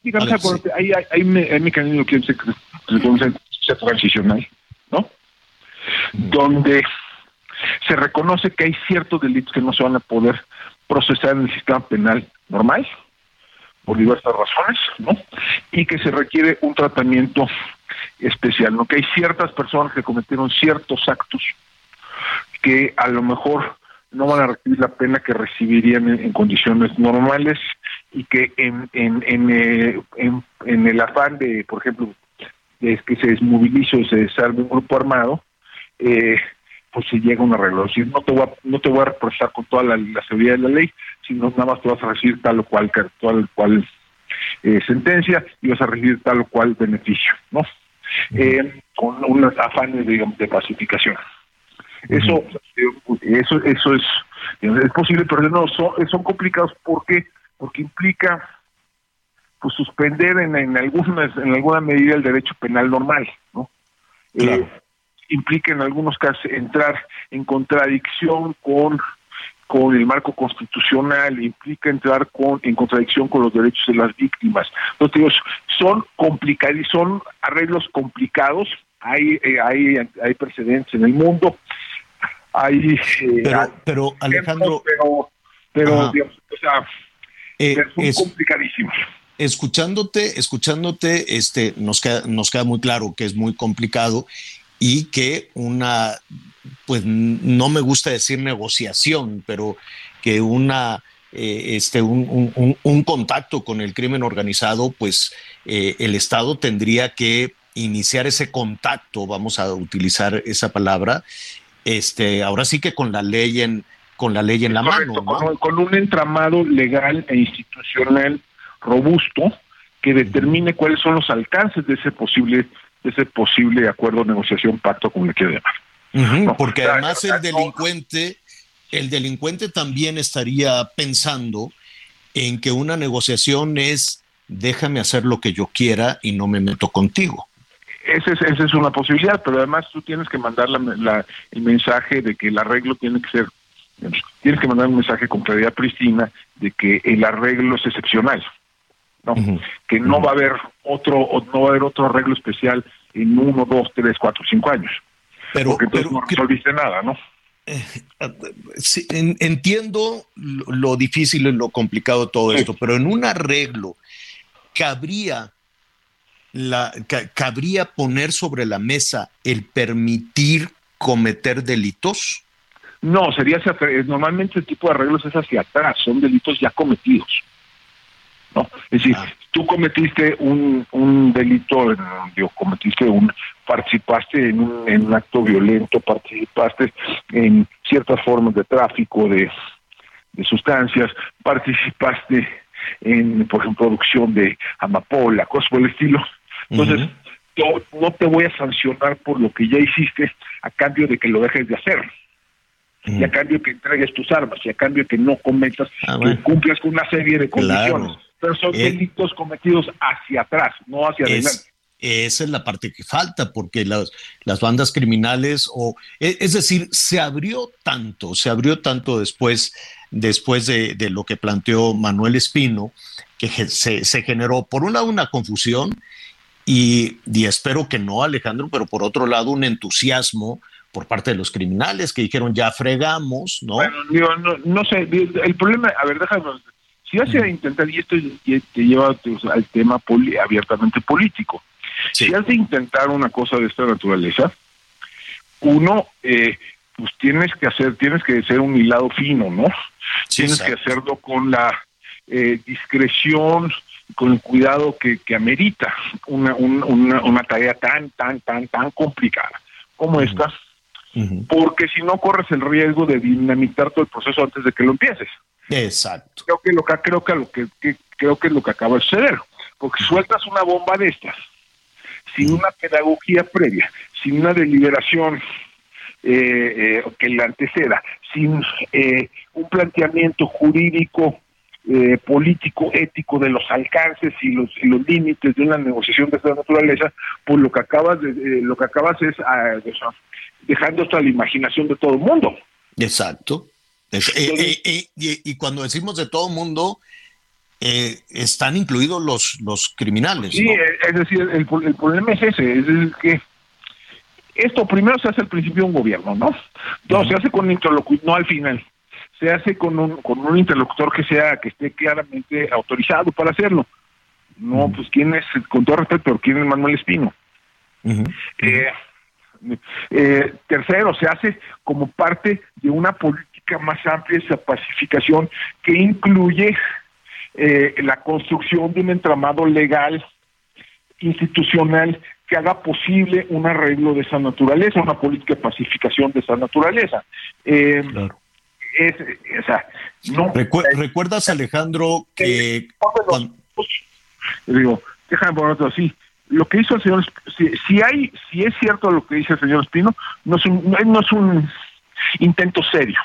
Dígame, hay, hay, hay, mecanismo que se, se transicional, ¿no? Donde se reconoce que hay ciertos delitos que no se van a poder procesar en el sistema penal normal, por diversas razones, ¿no? Y que se requiere un tratamiento especial, ¿no? Que hay ciertas personas que cometieron ciertos actos que a lo mejor no van a recibir la pena que recibirían en, condiciones normales y que en, en, en, eh, en, el afán de, por ejemplo, de que se desmovilice o se desarme un grupo armado, eh, pues se llega a un arreglo. Es no te voy a, no te voy a represar con toda la, seguridad de la ley, sino nada más te vas a recibir tal o cual, tal cual eh, sentencia y vas a recibir tal o cual beneficio, ¿no? con unos afanes, digamos, de pacificación. Eso, eso, eso es, es posible, pero no, son, son complicados porque, porque implica pues suspender en, en algunas, en alguna medida el derecho penal normal, ¿no? Eh, implica en algunos casos entrar en contradicción con con el marco constitucional, implica entrar con, en contradicción con los derechos de las víctimas. Entonces, son complicados, son arreglos complicados, hay, eh, hay, hay precedentes en el mundo, hay pero, pero Alejandro pero, pero digamos, o sea, eh, son es, complicadísimos. Escuchándote escuchándote este nos queda nos queda muy claro que es muy complicado y que una pues no me gusta decir negociación pero que una eh, este, un, un, un, contacto con el crimen organizado, pues eh, el Estado tendría que iniciar ese contacto, vamos a utilizar esa palabra, este, ahora sí que con la ley en, con la ley en la mano. Con, un entramado legal e institucional robusto que determine cuáles son los alcances de ese posible, ese posible acuerdo, negociación, pacto, como le quiera llamar. porque además el delincuente, el delincuente también estaría pensando en que una negociación es déjame hacer lo que yo quiera y no me meto contigo. Esa es, esa es una posibilidad, pero además tú tienes que mandar la, el mensaje de que el arreglo tiene que ser, tienes que mandar un mensaje con claridad pristina de que el arreglo es excepcional, ¿no? Que no va a haber otro, no va a haber otro arreglo especial en uno, dos, tres, cuatro, cinco años. Pero, porque entonces no resolviste nada, ¿no? Eh, sí, entiendo lo, difícil y lo complicado de todo esto, pero en un arreglo cabría la, ¿cabría poner sobre la mesa el permitir cometer delitos? No, sería normalmente el tipo de arreglos es hacia atrás, son delitos ya cometidos. ¿No? Es decir, ah. tú cometiste un, un delito, digo, cometiste un, participaste en un, en un acto violento, participaste en ciertas formas de tráfico de, de sustancias, participaste en, por ejemplo, producción de amapola, cosas por el estilo. Entonces, yo no te voy a sancionar por lo que ya hiciste a cambio de que lo dejes de hacer. Y a cambio que entregues tus armas, y a cambio que no cometas, Ah, que bueno. cumplas con una serie de Claro. Pero son Eh, delitos cometidos hacia atrás, no hacia adelante. Es, esa es la parte que falta, porque las, las bandas criminales, o e- es decir, se abrió tanto, se abrió tanto después, después de, de lo que planteó Manuel Espino, que se generó, por un lado, una confusión, y, y espero que no, Alejandro, pero por otro lado, un entusiasmo por parte de los criminales que dijeron ya fregamos, ¿no? Bueno, digo, no, no sé, el problema, a ver, déjame, si vas a intentar, y esto te lleva pues, al tema poli- abiertamente político, si has de intentar una cosa de esta naturaleza, uno, eh, pues tienes que hacer, tienes que ser un hilado fino, ¿no? tienes que hacerlo con la eh, discreción, con el cuidado que, que amerita una, un- una, una tarea tan, tan, tan, tan complicada como esta, porque si no corres el riesgo de dinamitar todo el proceso antes de que lo empieces. Exacto. Creo que lo que creo que lo que, que- creo que es lo que acaba de suceder, porque sueltas una bomba de estas sin una pedagogía previa, sin una deliberación eh, eh, que la anteceda, sin eh, un planteamiento jurídico, eh, político, ético de los alcances y los, y los límites de una negociación de esta naturaleza, pues lo que acabas de, eh, lo que acabas es ah, dejando esto a la imaginación de todo el mundo. Exacto. Es- eh, eh, eh, y, cuando decimos de todo mundo, están incluidos los, los criminales. Sí, ¿no? es decir, el, pro- el problema es ese, es el que esto primero se hace al principio de un gobierno, ¿no? No, se hace con un interlocutor, no al final. Se hace con un, con un interlocutor que sea, que esté claramente autorizado para hacerlo. No, pues quién es, con todo respeto, quién es Manuel Espino. Eh, eh, tercero, se hace como parte de una política más amplia de esa pacificación que incluye eh, la construcción de un entramado legal institucional que haga posible un arreglo de esa naturaleza, una política de pacificación de esa naturaleza. Eh, es, o sea, no, Recu- ¿Recuerdas, Alejandro, que cuan- digo, déjame ponerlo así. Lo que hizo el señor, si, si hay, si es cierto lo que dice el señor Espino, no es un, no es un intento serio.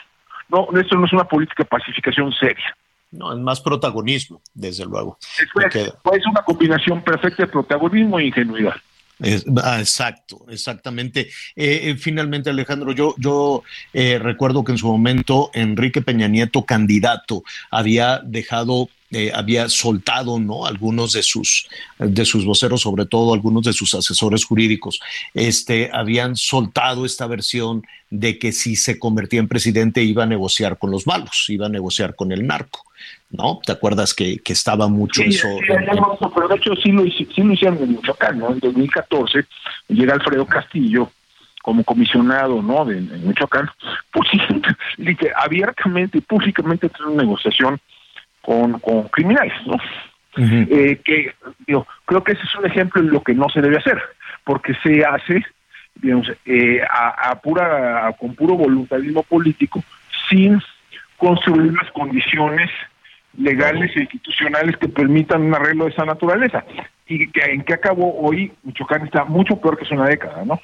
No, esto no es una política de pacificación seria. no, es más protagonismo, desde luego. Es, una combinación perfecta de protagonismo e ingenuidad. Es- ah, exacto, exactamente. Eh, eh, finalmente, Alejandro, yo, yo eh, recuerdo que en su momento Enrique Peña Nieto, candidato, había dejado, eh, había soltado, ¿no? Algunos de sus, de sus voceros, sobre todo algunos de sus asesores jurídicos, este, habían soltado esta versión de que si se convertía en presidente iba a negociar con los malos, iba a negociar con el narco, ¿no? ¿Te acuerdas que, que estaba mucho Sí, eso? sí, eso, pero de hecho sí lo, sí lo hicieron en Michoacán, ¿no? En 2014 llega Alfredo Castillo como comisionado, ¿no? De, en Michoacán, pues sí, abiertamente y públicamente tiene una negociación con, con criminales, ¿no? Eh, que digo, creo que ese es un ejemplo de lo que no se debe hacer, porque se hace, digamos, eh, a, a pura, a- con puro voluntarismo político, sin construir las condiciones legales e institucionales que permitan un arreglo de esa naturaleza. Y que, en qué acabó hoy, Michoacán está mucho peor que hace una década, ¿no?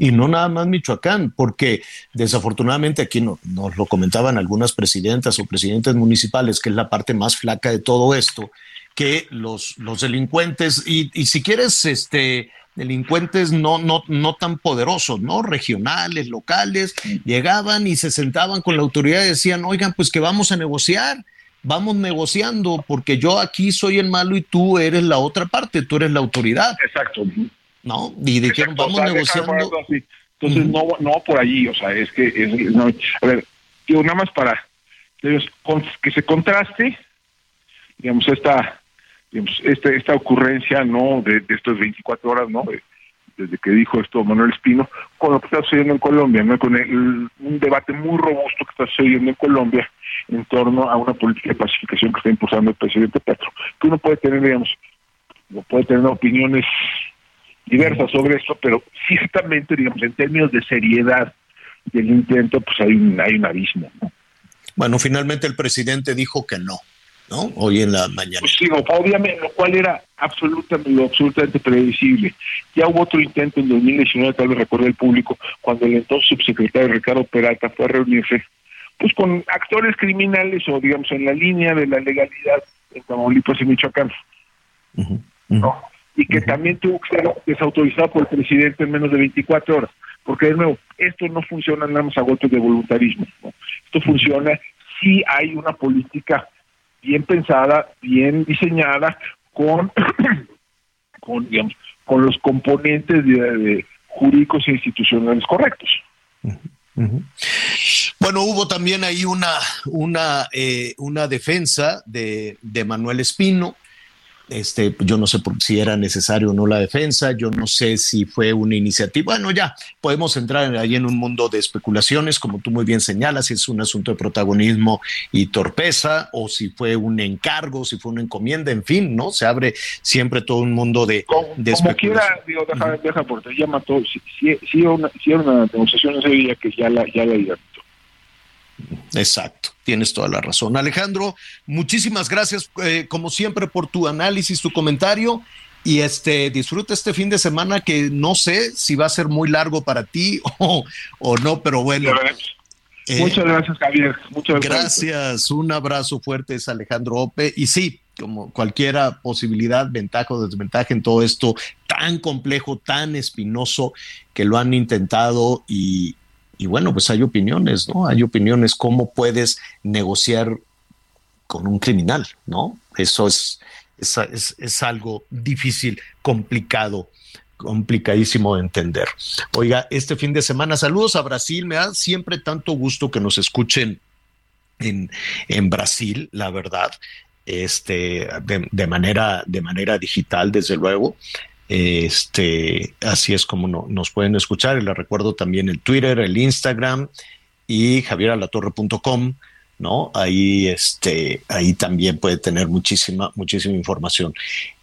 Y no nada más Michoacán, porque desafortunadamente aquí no- nos lo comentaban algunas presidentas o presidentes municipales, que es la parte más flaca de todo esto, que los, los delincuentes, y, si quieres, este, delincuentes no, no, no tan poderosos, ¿no? Regionales, locales, llegaban y se sentaban con la autoridad y decían, oigan, pues que vamos a negociar, vamos negociando, porque yo aquí soy el malo y tú eres la otra parte, tú eres la autoridad. Exacto. ¿No? Y dijeron, Exacto, vamos o sea, déjame negociando. así. Entonces, no, no por allí, o sea, es que, es- no, a ver, digo, nada más para que se contraste, digamos, esta, digamos, esta, esta ocurrencia, ¿no?, de, de estas 24 horas, ¿no?, de- desde que dijo esto Manuel Espino, con lo que está sucediendo en Colombia, ¿no?, con el- un debate muy robusto que está sucediendo en Colombia en torno a una política de pacificación que está impulsando el presidente Petro, que uno puede tener, digamos, puede tener opiniones diversas sobre esto, pero ciertamente, digamos, en términos de seriedad del intento, pues hay un, hay un abismo. Bueno, finalmente el presidente dijo que no, ¿no? Hoy en la mañana. Pues digo, obviamente, lo cual era absolutamente, absolutamente previsible. Ya hubo otro intento en 2019, tal vez recuerde el público, cuando el entonces subsecretario Ricardo Peralta fue a reunirse pues con actores criminales o digamos en la línea de la legalidad en Tamaulipas y Michoacán. ¿no? Y que también tuvo que ser desautorizado por el presidente en menos de 24 horas. Porque de nuevo, esto no funciona nada más a golpes de voluntarismo. Esto funciona si hay una política bien pensada, bien diseñada, con, con digamos, con los componentes de, jurídicos e institucionales correctos. Bueno, hubo también ahí una, una, eh, una defensa de, de Manuel Espino, este, yo no sé si era necesario o no la defensa, yo no sé si fue una iniciativa. Bueno, ya podemos entrar ahí en un mundo de especulaciones, como tú muy bien señalas, si es un asunto de protagonismo y torpeza, o si fue un encargo, si fue una encomienda, en fin, ¿no? Se abre siempre todo un mundo de, como, de como quiera, digo, deja, deja porque llama todo. Si, si, una, si era una negociación ese día que ya la, ya la Exacto, tienes toda la razón. Alejandro, muchísimas gracias eh, como siempre por tu análisis, tu comentario y este disfruta este fin de semana que no sé si va a ser muy largo para ti o, o no, pero bueno. Eh, Muchas gracias, Javier. Muchas gracias. Un abrazo fuerte, es Alejandro Ope. Y sí, como cualquiera posibilidad, ventaja o desventaja en todo esto tan complejo, tan espinoso que lo han intentado y, y bueno, pues hay opiniones, ¿no? Hay opiniones, cómo puedes negociar con un criminal, ¿no? Eso es, es, es, algo difícil, complicado, complicadísimo de entender. Oiga, este fin de semana, saludos a Brasil, me da siempre tanto gusto que nos escuchen en, en Brasil, la verdad, este, de, de, manera, de manera digital, desde luego. Este, así es como nos pueden escuchar. Y les recuerdo también el Twitter, el Instagram y javieralatorre.com, ¿no? Ahí, este, ahí también puede tener muchísima, muchísima información.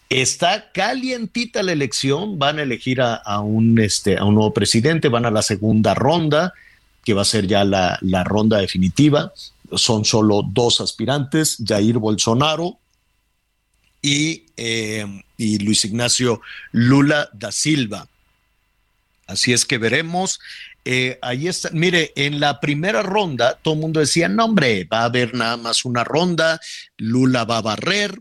Está calientita la elección, van a elegir a, un, este, a un nuevo presidente, van a la segunda ronda, que va a ser ya la, la ronda definitiva. Son solo dos aspirantes, Jair Bolsonaro y, eh, y Luis Ignacio Lula da Silva. Así es que veremos. Eh, ahí está. Mire, en la primera ronda todo el mundo decía, no hombre, va a haber nada más una ronda, Lula va a barrer,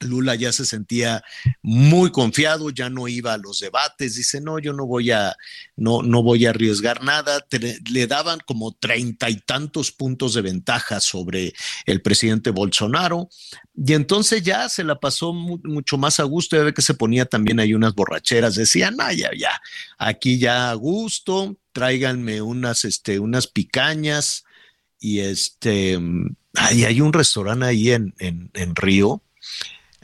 Lula ya se sentía muy confiado, ya no iba a los debates, dice, no, yo no voy a, no, no voy a arriesgar nada. le daban como treinta y tantos puntos de ventaja sobre el presidente Bolsonaro. Y entonces ya se la pasó mucho más a gusto, ya ve que se ponía también ahí unas borracheras, decían, ah, ya, ya, aquí ya a gusto, tráiganme unas, este, unas picañas. Y este, ahí hay un restaurante ahí en, en, en Río,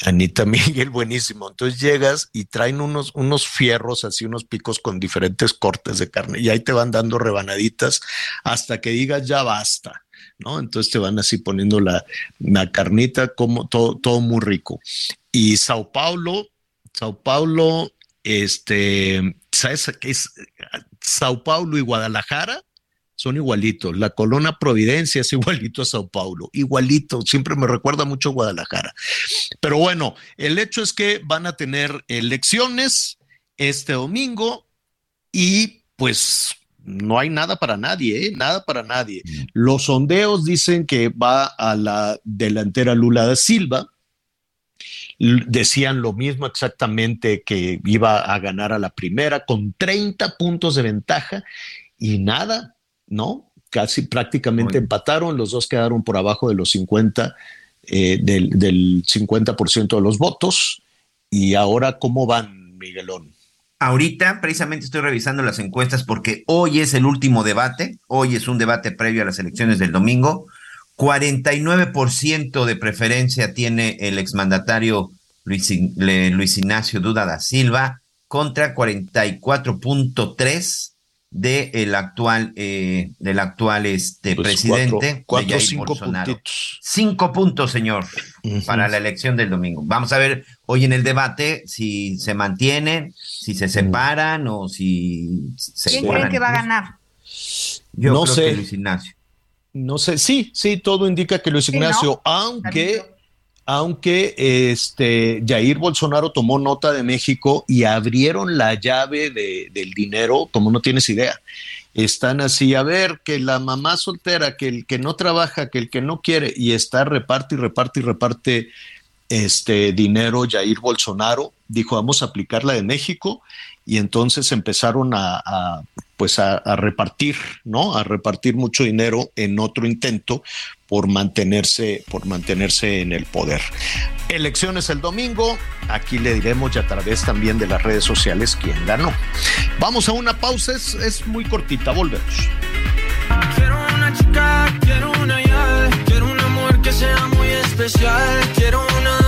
Anita Miguel, buenísimo. Entonces llegas y traen unos, unos fierros, así unos picos con diferentes cortes de carne y ahí te van dando rebanaditas hasta que digas ya basta, ¿no? Entonces te van así poniendo la, la carnita como todo, todo muy rico. Y Sao Paulo, Sao Paulo, este, ¿sabes qué es? Sao Paulo y Guadalajara son igualitos. La Colona Providencia es igualito a Sao Paulo, igualito. Siempre me recuerda mucho a Guadalajara. Pero bueno, el hecho es que van a tener elecciones este domingo y pues no hay nada para nadie, ¿eh? nada para nadie. Mm. Los sondeos dicen que va a la delantera Lula da Silva. Decían lo mismo exactamente que iba a ganar a la primera con 30 puntos de ventaja y nada, ¿no? Casi prácticamente empataron, los dos quedaron por abajo de los 50, eh, del, del 50% de los votos. ¿Y ahora cómo van, Miguelón? Ahorita precisamente estoy revisando las encuestas porque hoy es el último debate, hoy es un debate previo a las elecciones del domingo. 49% de preferencia tiene el exmandatario Luis, Luis Ignacio Duda da Silva contra 44.3 de el actual, eh, del actual este, Pues presidente. cuatro- de cinco Bolsonaro. puntitos. Cinco puntos, señor, para la elección del domingo. Vamos a ver hoy en el debate si se mantienen, si se separan o si se ¿Quién creen que va a ganar? Yo No creo sé. que Luis Ignacio. No sé, sí, sí, todo indica que Luis Sí, Ignacio, ¿no? aunque, aunque este Jair Bolsonaro tomó nota de México y abrieron la llave de- del dinero, como no tienes idea. Están así, a ver, que la mamá soltera, que el que no trabaja, que el que no quiere, y está reparte y reparte y reparte este dinero Jair Bolsonaro, dijo, vamos a aplicar la de México, y entonces empezaron a, pues a, repartir, ¿no? A repartir mucho dinero en otro intento por mantenerse, por mantenerse en el poder. Elecciones el domingo, aquí le diremos ya a través también de las redes sociales quién ganó. Vamos a una pausa, es, es muy cortita, volvemos. Quiero una chica, quiero una ya. Quiero una mujer que sea muy especial. Quiero una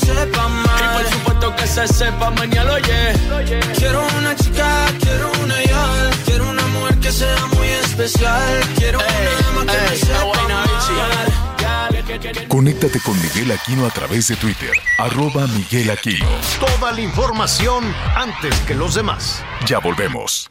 sepa mal. Y por supuesto que se sepa mañana, oye. Quiero una chica, quiero una ya. Quiero una mujer que sea muy especial. Quiero una dama que me sepa mal. Conéctate con Miguel Aquino a través de Twitter, arroba Miguel Aquino. Toda la información antes que los demás. Ya volvemos.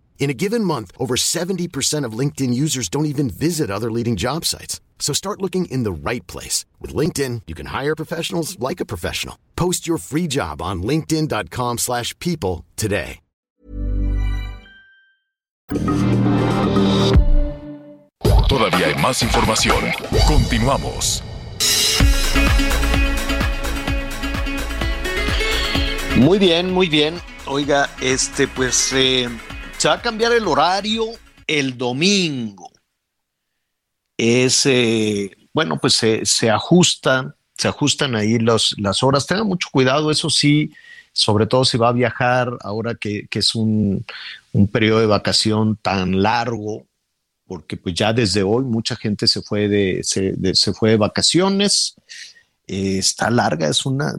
In a given month, over 70% of LinkedIn users don't even visit other leading job sites. So start looking in the right place. With LinkedIn, you can hire professionals like a professional. Post your free job on linkedin.com/people slash people today. Todavía hay más información. Continuamos. Muy bien, muy bien. Oiga, este, pues eh, se va a cambiar el horario el domingo. Es, eh, bueno, pues se, se ajustan, se ajustan ahí las horas. Tengan mucho cuidado, eso sí, sobre todo si va a viajar ahora que, que es un, un periodo de vacación tan largo, porque pues ya desde hoy mucha gente se fue de, se, se fue de vacaciones. Eh, está larga, es una,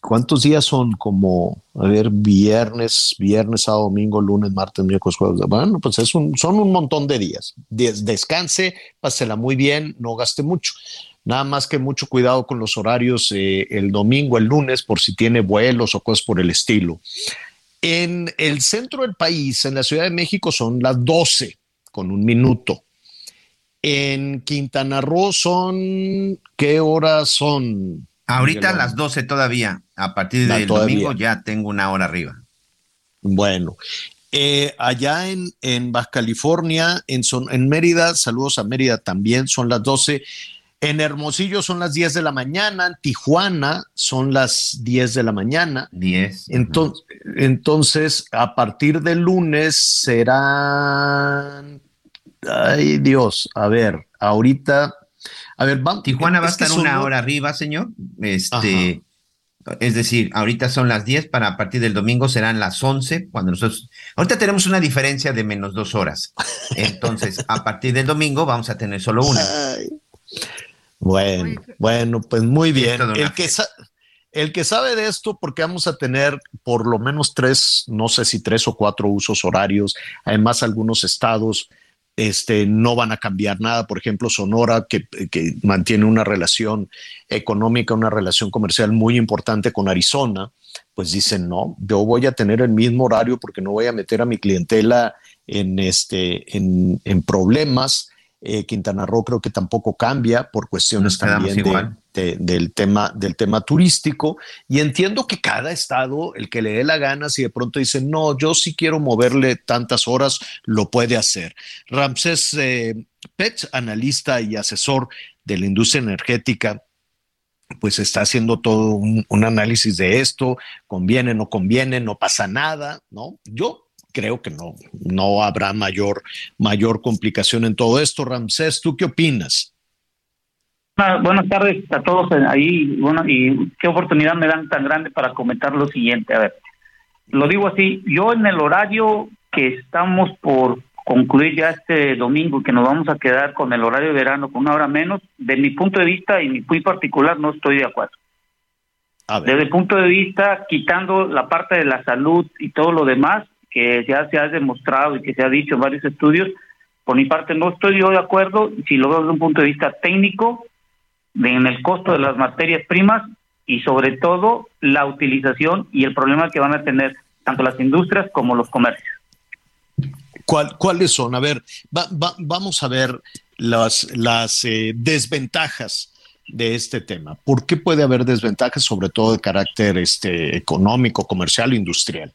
¿Cuántos días son? Como, a ver, viernes, viernes, sábado, domingo, lunes, martes, miércoles, jueves. Bueno, pues es un, son un montón de días. Des- descanse, pásela muy bien, no gaste mucho. Nada más que mucho cuidado con los horarios eh, el domingo, el lunes, por si tiene vuelos o cosas por el estilo. En el centro del país, en la Ciudad de México, son las 12 con un minuto. En Quintana Roo son, ¿qué horas son? Ahorita a las 12 todavía. A partir del todavía. domingo ya tengo una hora arriba. Bueno, eh, allá en, en Baja California, en, Son- en Mérida, saludos a Mérida también, son las 12. En Hermosillo son las 10 de la mañana, en Tijuana son las 10 de la mañana. 10. Entonces, entonces a partir del lunes serán, ay Dios, a ver, ahorita, a ver, vamos. Tijuana va a estar una hora arriba, señor. Este, es decir, ahorita son las 10, para a partir del domingo serán las 11, cuando nosotros, ahorita tenemos una diferencia de menos dos horas. Entonces, a partir del domingo vamos a tener solo una. Ay. Bueno, bueno, pues muy bien. El que, el que sabe de esto, porque vamos a tener por lo menos tres, no sé si tres o cuatro usos horarios. Además, algunos estados este, no van a cambiar nada. Por ejemplo, Sonora, que, que mantiene una relación económica, una relación comercial muy importante con Arizona, pues dicen, no, yo voy a tener el mismo horario porque no voy a meter a mi clientela en, este, en, en problemas. Eh, Quintana Roo creo que tampoco cambia por cuestiones Nos también de, igual. De- del, tema, del tema turístico. Y entiendo que cada estado, el que le dé la gana, si de pronto dice, no, yo sí quiero moverle tantas horas, lo puede hacer. Ramsés eh, Pech, analista y asesor de la industria energética, pues está haciendo todo un, un, análisis de esto, conviene, no conviene, no pasa nada, ¿no? Yo creo que no, no habrá mayor, mayor complicación en todo esto. Ramsés, ¿tú qué opinas? Buenas tardes a todos ahí, bueno, y qué oportunidad me dan tan grande para comentar lo siguiente. A ver, lo digo así, yo en el horario que estamos por concluir ya este domingo, que nos vamos a quedar con el horario de verano con una hora menos, de mi punto de vista y mi muy particular no estoy de acuerdo. Desde el punto de vista, quitando la parte de la salud y todo lo demás, que ya se ha demostrado y que se ha dicho en varios estudios, por mi parte no estoy yo de acuerdo, si lo veo desde un punto de vista técnico, en el costo de las materias primas y sobre todo la utilización y el problema que van a tener tanto las industrias como los comercios. ¿Cuáles son? A ver, vamos a ver las, las eh, desventajas de este tema. ¿Por qué puede haber desventajas, sobre todo de carácter este, económico, comercial, industrial?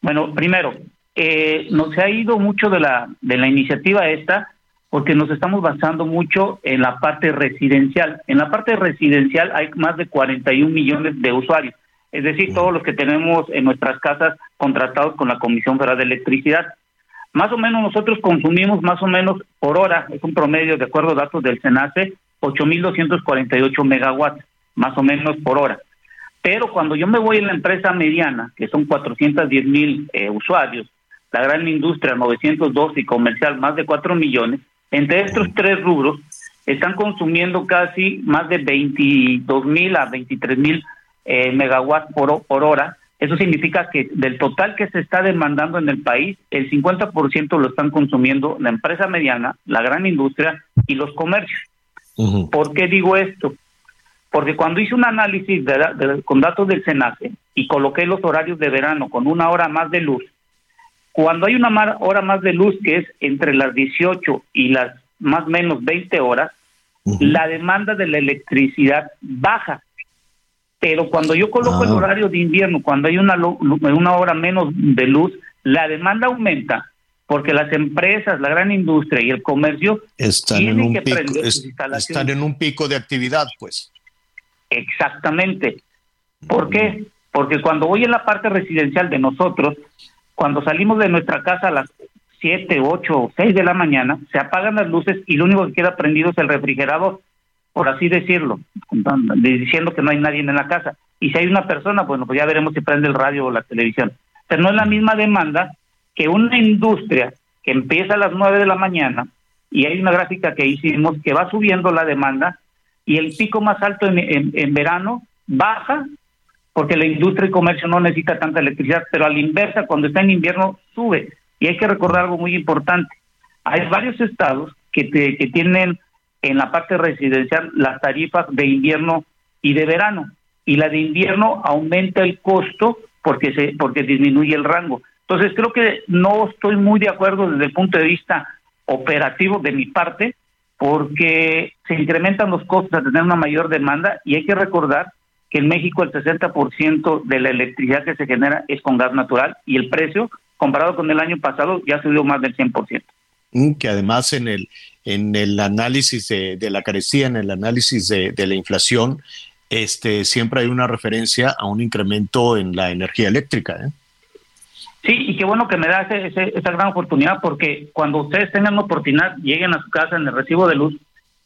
Bueno, primero, eh, nos ha ido mucho de la, de la iniciativa esta porque nos estamos basando mucho en la parte residencial. En la parte residencial hay más de 41 millones de usuarios, es decir, todos los que tenemos en nuestras casas contratados con la Comisión Federal de Electricidad. Más o menos nosotros consumimos más o menos por hora, es un promedio de acuerdo a datos del SENACE, 8.248 megawatts, más o menos por hora. Pero cuando yo me voy en la empresa mediana, que son 410 mil eh, usuarios, la gran industria 912 y comercial más de 4 millones, entre estos tres rubros están consumiendo casi más de 22 mil a 23 mil eh, megawatts por, por hora. Eso significa que del total que se está demandando en el país, el 50% lo están consumiendo la empresa mediana, la gran industria y los comercios. ¿Por qué digo esto? Porque cuando hice un análisis con datos del SENACE y coloqué los horarios de verano con una hora más de luz, cuando hay una hora más de luz que es entre las 18 y las más o menos 20 horas, la demanda de la electricidad baja. Pero cuando yo coloco el ah. horario de invierno, cuando hay una, una hora menos de luz, la demanda aumenta porque las empresas, la gran industria y el comercio están, en un, pico, están en un pico de actividad, pues. Exactamente. ¿Por qué? Porque cuando voy en la parte residencial de nosotros, cuando salimos de nuestra casa a las 7, 8 o 6 de la mañana, se apagan las luces y lo único que queda prendido es el refrigerador, por así decirlo, diciendo que no hay nadie en la casa. Y si hay una persona, bueno, pues ya veremos si prende el radio o la televisión. Pero no es la misma demanda que una industria que empieza a las 9 de la mañana y hay una gráfica que hicimos que va subiendo la demanda y el pico más alto en, en verano baja porque la industria y comercio no necesita tanta electricidad, pero a la inversa, cuando está en invierno, sube. Y hay que recordar algo muy importante. Hay varios estados que, que tienen en la parte residencial las tarifas de invierno y de verano. Y la de invierno aumenta el costo porque, se, porque disminuye el rango. Entonces creo que no estoy muy de acuerdo desde el punto de vista operativo de mi parte, porque se incrementan los costos a tener una mayor demanda y hay que recordar que en México el 60% de la electricidad que se genera es con gas natural y el precio, comparado con el año pasado, ya subió más del 100%. Mm, que además en el, en el análisis de, la carestía, en el análisis de, la inflación, este, siempre hay una referencia a un incremento en la energía eléctrica. ¿eh? Sí, y qué bueno que me da esa gran oportunidad porque cuando ustedes tengan la oportunidad, lleguen a su casa en el recibo de luz,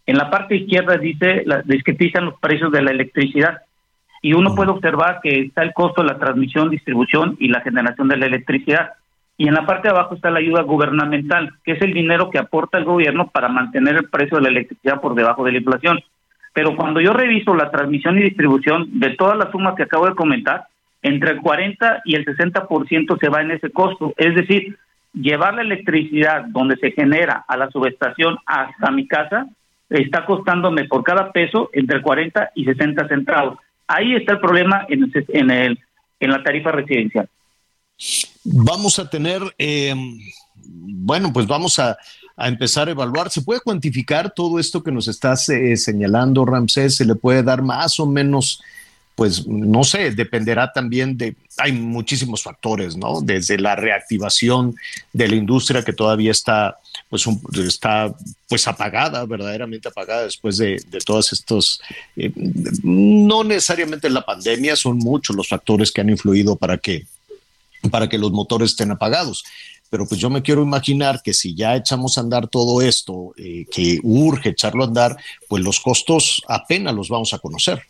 en la parte izquierda dice, la, descriptizan los precios de la electricidad y uno puede observar que está el costo de la transmisión, distribución y la generación de la electricidad. Y en la parte de abajo está la ayuda gubernamental, que es el dinero que aporta el gobierno para mantener el precio de la electricidad por debajo de la inflación. Pero cuando yo reviso la transmisión y distribución de todas las sumas que acabo de comentar, entre el 40 y el 60% se va en ese costo. Es decir, llevar la electricidad donde se genera a la subestación hasta mi casa está costándome por cada peso entre 40 y 60 centavos. Ahí está el problema en, el, en la tarifa residencial. Vamos a tener, eh, bueno, pues vamos a, empezar a evaluar. ¿Se puede cuantificar todo esto que nos estás eh, señalando, Ramsés? ¿Se le puede dar más o menos? Pues no sé, dependerá también de, hay muchísimos factores, ¿no? Desde la reactivación de la industria que todavía está pues está pues apagada, verdaderamente apagada después de, de todos estos, eh, no necesariamente la pandemia, son muchos los factores que han influido para que, para que los motores estén apagados pero pues yo me quiero imaginar que si ya echamos a andar todo esto, eh, que urge echarlo a andar, pues los costos apenas los vamos a conocer.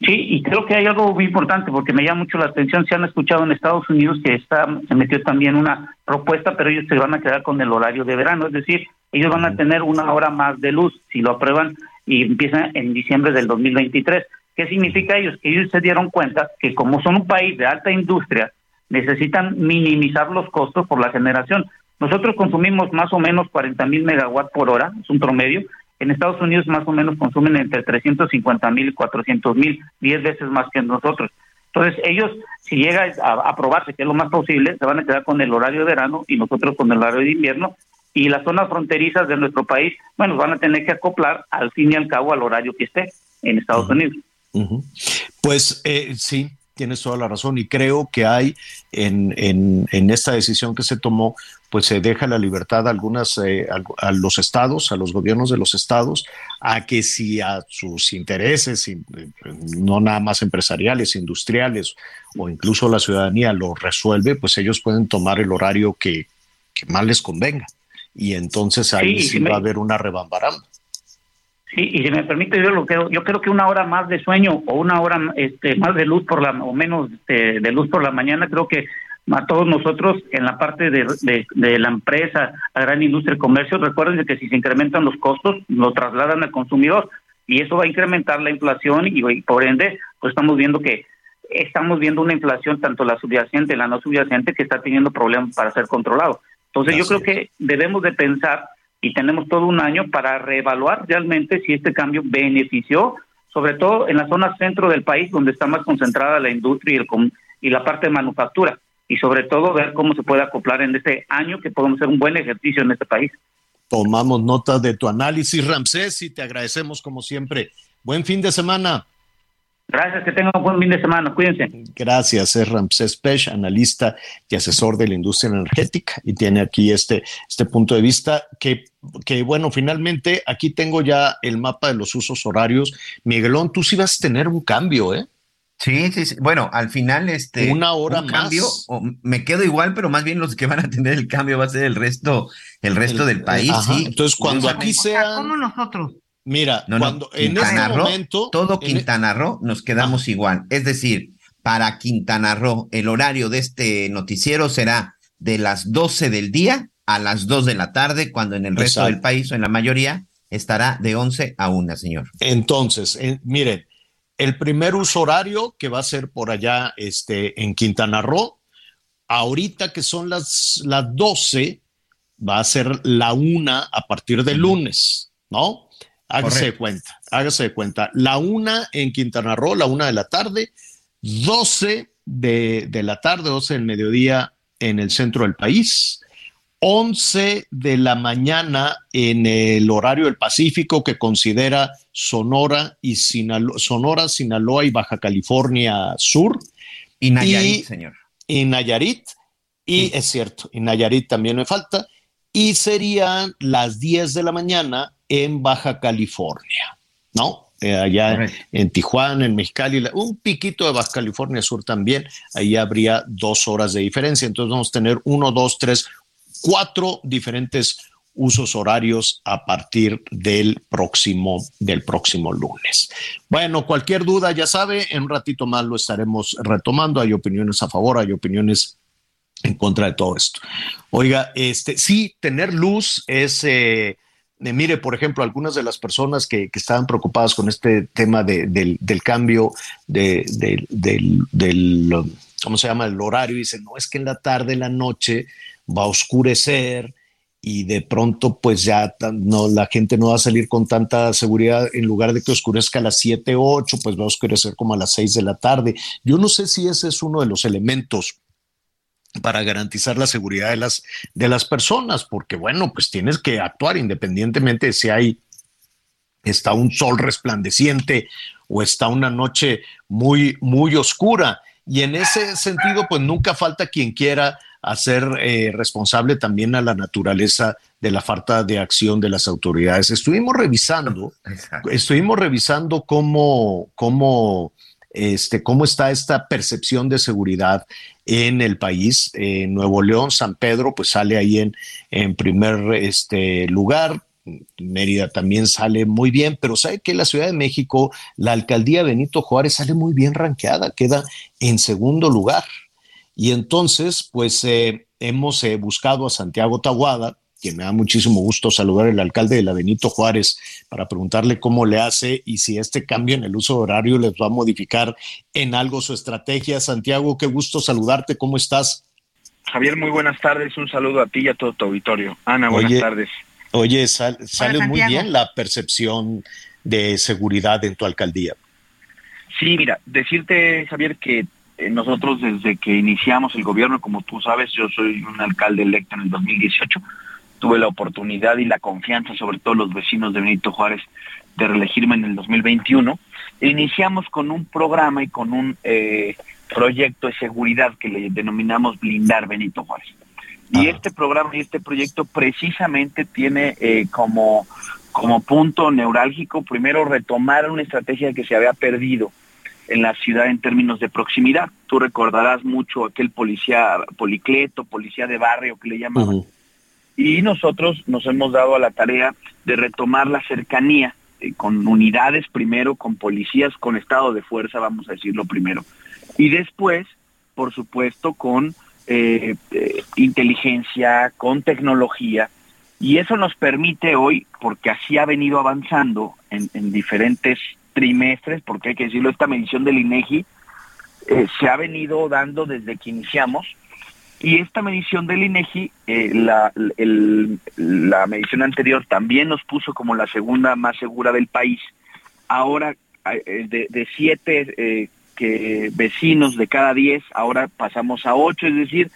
Sí, y creo que hay algo muy importante porque me llama mucho la atención. Se han escuchado en Estados Unidos que está, se metió también una propuesta, pero ellos se van a quedar con el horario de verano, es decir, ellos van a tener una hora más de luz si lo aprueban y empiezan en diciembre del 2023. ¿Qué significa ellos? Que ellos se dieron cuenta que como son un país de alta industria, necesitan minimizar los costos por la generación. Nosotros consumimos más o menos 40 mil megawatts por hora, es un promedio, en Estados Unidos más o menos consumen entre 350 mil y 400 mil, 10 veces más que nosotros. Entonces ellos, si llega a aprobarse, que es lo más posible, se van a quedar con el horario de verano y nosotros con el horario de invierno. Y las zonas fronterizas de nuestro país, bueno, van a tener que acoplar al fin y al cabo al horario que esté en Estados Unidos. Pues eh, sí, tienes toda la razón y creo que hay en, en, en, esta decisión que se tomó pues se deja la libertad a algunas eh, a, los estados, a los gobiernos de los estados, a que si a sus intereses, no nada más empresariales, industriales o incluso la ciudadanía lo resuelve, pues ellos pueden tomar el horario que, más les convenga. Y entonces ahí sí, va a haber una rebambaramba. Sí, y si me permite, yo lo creo, yo creo que una hora más de sueño o una hora este, más de luz por la o menos de, de luz por la mañana, creo que a todos nosotros en la parte de, de, la empresa, a gran industria y comercio, recuerden que si se incrementan los costos, lo trasladan al consumidor y eso va a incrementar la inflación y, por ende, pues estamos viendo que estamos viendo una inflación, tanto la subyacente y la no subyacente, que está teniendo problemas para ser controlado. Entonces yo creo que debemos de pensar y tenemos todo un año para reevaluar realmente si este cambio benefició, sobre todo en la zona centro del país, donde está más concentrada la industria y, el, y la parte de manufactura y sobre todo ver cómo se puede acoplar en este año que podemos hacer un buen ejercicio en este país. Tomamos nota de tu análisis, Ramsés, y te agradecemos como siempre. Buen fin de semana. Gracias, que tengan un buen fin de semana, cuídense. Gracias, es Ramsés Pech, analista y asesor de la industria energética, y tiene aquí este, este punto de vista que, que, bueno, finalmente aquí tengo ya el mapa de los usos horarios. Miguelón, tú sí vas a tener un cambio, ¿eh? Sí, sí, sí. Bueno, al final, este. Una hora más. Cambio, me quedo igual, pero más bien los que van a tener el cambio va a ser el resto, el resto del país, sí. Entonces, cuando aquí sea. Como nosotros. Mira, cuando en este momento. Todo e Quintana Roo nos quedamos igual. Es decir, para Quintana Roo, el horario de este noticiero será de las 12 del día a las 2 de la tarde, cuando en el resto del país o en la mayoría estará de 11 a 1, señor. Entonces, miren el primer uso horario que va a ser por allá este, en Quintana Roo, ahorita que son las, las 12, va a ser la una a partir del lunes, ¿no? Hágase de cuenta, hágase de cuenta. La una en Quintana Roo, la una de la tarde, 12 de, de la tarde, 12 del mediodía en el centro del país, 11 de la mañana en el horario del Pacífico que considera Sonora y Sinaloa, Sonora, Sinaloa y Baja California Sur. Y Nayarit, señor. Y Nayarit, y es cierto, y Nayarit también me falta, y serían las 10 de la mañana en Baja California, ¿no? Eh, allá en Tijuana, en Mexicali, un piquito de Baja California Sur también, ahí habría dos horas de diferencia, entonces vamos a tener uno, dos, tres, cuatro diferentes usos horarios a partir del próximo, del próximo lunes. Bueno, cualquier duda, ya sabe, en un ratito más lo estaremos retomando. Hay opiniones a favor, hay opiniones en contra de todo esto. Oiga, este sí, tener luz es. Eh, mire, por ejemplo, algunas de las personas que, estaban preocupadas con este tema del, cambio de, del, del, ¿cómo se llama? El horario, dicen, no, es que en la tarde, en la noche, va a oscurecer y de pronto pues ya no, la gente no va a salir con tanta seguridad, en lugar de que oscurezca a las 7, 8, pues va a oscurecer como a las 6 de la tarde. Yo no sé si ese es uno de los elementos para garantizar la seguridad de las, de las personas, porque bueno, pues tienes que actuar independientemente de si hay, está un sol resplandeciente o está una noche muy, muy oscura. Y en ese sentido, pues nunca falta quien quiera hacer eh, responsable también a la naturaleza de la falta de acción de las autoridades. Estuvimos revisando, estuvimos revisando cómo, cómo, este, cómo está esta percepción de seguridad en el país. Nuevo León, San Pedro, pues sale ahí en, en primer este, lugar. Mérida también sale muy bien, pero sabe que la Ciudad de México, la alcaldía Benito Juárez sale muy bien ranqueada, queda en segundo lugar. Y entonces, pues eh, hemos eh, buscado a Santiago Taguada, quien me da muchísimo gusto saludar el alcalde de la Benito Juárez para preguntarle cómo le hace y si este cambio en el uso horario les va a modificar en algo su estrategia. Santiago, qué gusto saludarte, ¿cómo estás? Javier, muy buenas tardes, un saludo a ti y a todo tu auditorio. Ana, buenas tardes. Oye, sale muy bien la percepción de seguridad en tu alcaldía. Sí, mira, decirte, Javier, que eh, nosotros desde que iniciamos el gobierno, como tú sabes, yo soy un alcalde electo en el 2018, tuve la oportunidad y la confianza, sobre todo los vecinos de Benito Juárez, de reelegirme en el 2021. E iniciamos con un programa y con un eh, proyecto de seguridad que le denominamos Blindar Benito Juárez. Y este programa y este proyecto precisamente tiene eh, como, como punto neurálgico, primero, retomar una estrategia que se había perdido en la ciudad en términos de proximidad. Tú recordarás mucho aquel policía, policleto, policía de barrio que le llamaban. Y nosotros nos hemos dado a la tarea de retomar la cercanía eh, con unidades primero, con policías, con estado de fuerza, vamos a decirlo primero. Y después, por supuesto, con eh, eh, inteligencia, con tecnología. Y eso nos permite hoy, porque así ha venido avanzando en, en diferentes trimestres, porque hay que decirlo, esta medición del INEGI eh, se ha venido dando desde que iniciamos. Y esta medición del INEGI, eh, la, medición anterior también nos puso como la segunda más segura del país. Ahora, eh, de, de siete que vecinos de cada diez, ahora pasamos a ocho, es decir,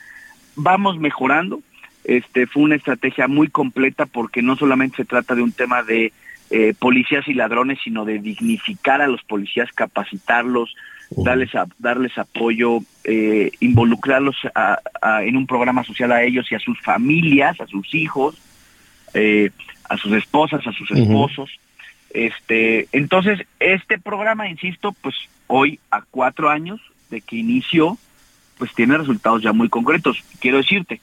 vamos mejorando. Este fue una estrategia muy completa porque no solamente se trata de un tema de eh, policías y ladrones, sino de dignificar a los policías, capacitarlos, darles, darles apoyo, eh, involucrarlos en un programa social a ellos y a sus familias, a sus hijos, eh, a sus esposas, a sus esposos. Este, entonces, este programa, insisto, pues hoy a cuatro años de que inició, pues tiene resultados ya muy concretos. Quiero decirte,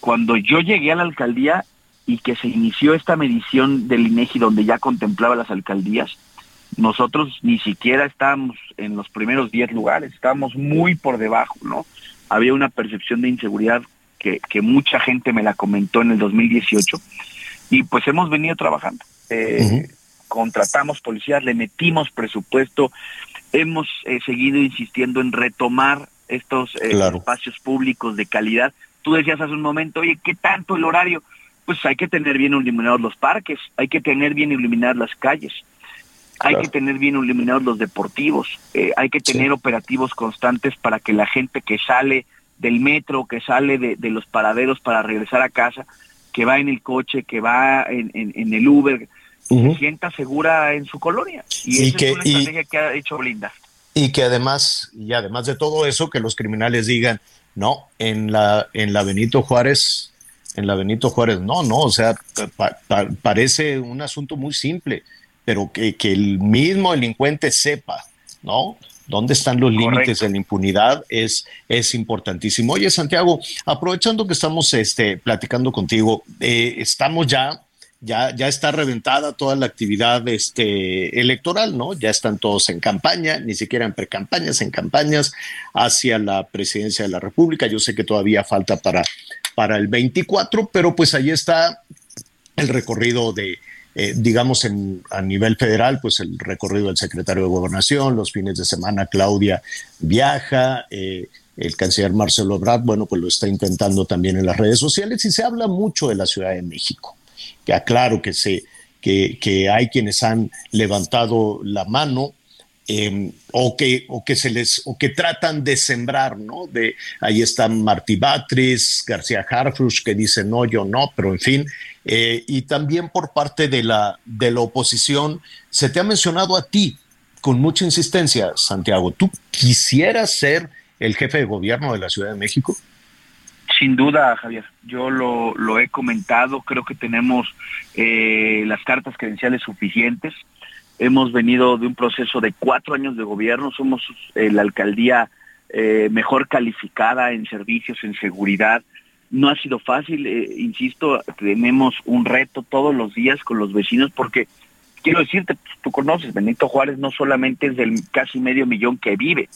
cuando yo llegué a la alcaldía, y que se inició esta medición del INEGI donde ya contemplaba las alcaldías, nosotros ni siquiera estábamos en los primeros 10 lugares, estábamos muy por debajo, ¿no? Había una percepción de inseguridad que, que mucha gente me la comentó en el 2018 y pues hemos venido trabajando. Eh, contratamos policías, le metimos presupuesto, hemos eh, seguido insistiendo en retomar estos eh, espacios públicos de calidad. Tú decías hace un momento, oye, ¿qué tanto el horario? pues hay que tener bien iluminados los parques, hay que tener bien iluminadas las calles, hay que tener bien iluminados los deportivos, eh, hay que tener operativos constantes para que la gente que sale del metro, que sale de, los paraderos para regresar a casa, que va en el coche, que va en, el Uber, se sienta segura en su colonia. Y, esa es una estrategia que ha hecho Blinda. Y que además, y además de todo eso, que los criminales digan, no, en la, en la Benito Juárez en la Benito Juárez. No, no, o sea, parece un asunto muy simple, pero que, el mismo delincuente sepa, ¿no? ¿Dónde están los límites de la impunidad? Es, es importantísimo. Oye, Santiago, aprovechando que estamos este, platicando contigo, eh, estamos ya, ya, ya está reventada toda la actividad este, electoral, ¿no? Ya están todos en campaña, ni siquiera en precampañas, en campañas hacia la presidencia de la República. Yo sé que todavía falta para para el 24, pero pues ahí está el recorrido de, eh, digamos, en, a nivel federal, pues el recorrido del secretario de Gobernación, los fines de semana Claudia viaja, eh, el canciller Marcelo Ebrard, bueno, pues lo está intentando también en las redes sociales y se habla mucho de la Ciudad de México, que aclaro que, se, que, que hay quienes han levantado la mano Em, o, que, o que se les o que tratan de sembrar, ¿no? De ahí están Martí Batres, García Harfush, que dicen no, yo no, pero en fin. Eh, y también por parte de la, de la oposición, se te ha mencionado a ti con mucha insistencia, Santiago. ¿Tú quisieras ser el jefe de gobierno de la Ciudad de México? Sin duda, Javier. Yo lo, lo he comentado. Creo que tenemos eh, las cartas credenciales suficientes. Hemos venido de un proceso de cuatro años de gobierno. Somos eh, la alcaldía eh, mejor calificada en servicios, en seguridad. No ha sido fácil, insisto, tenemos un reto todos los días con los vecinos porque quiero decirte, tú conoces, Benito Juárez no solamente es del casi medio millón que vive,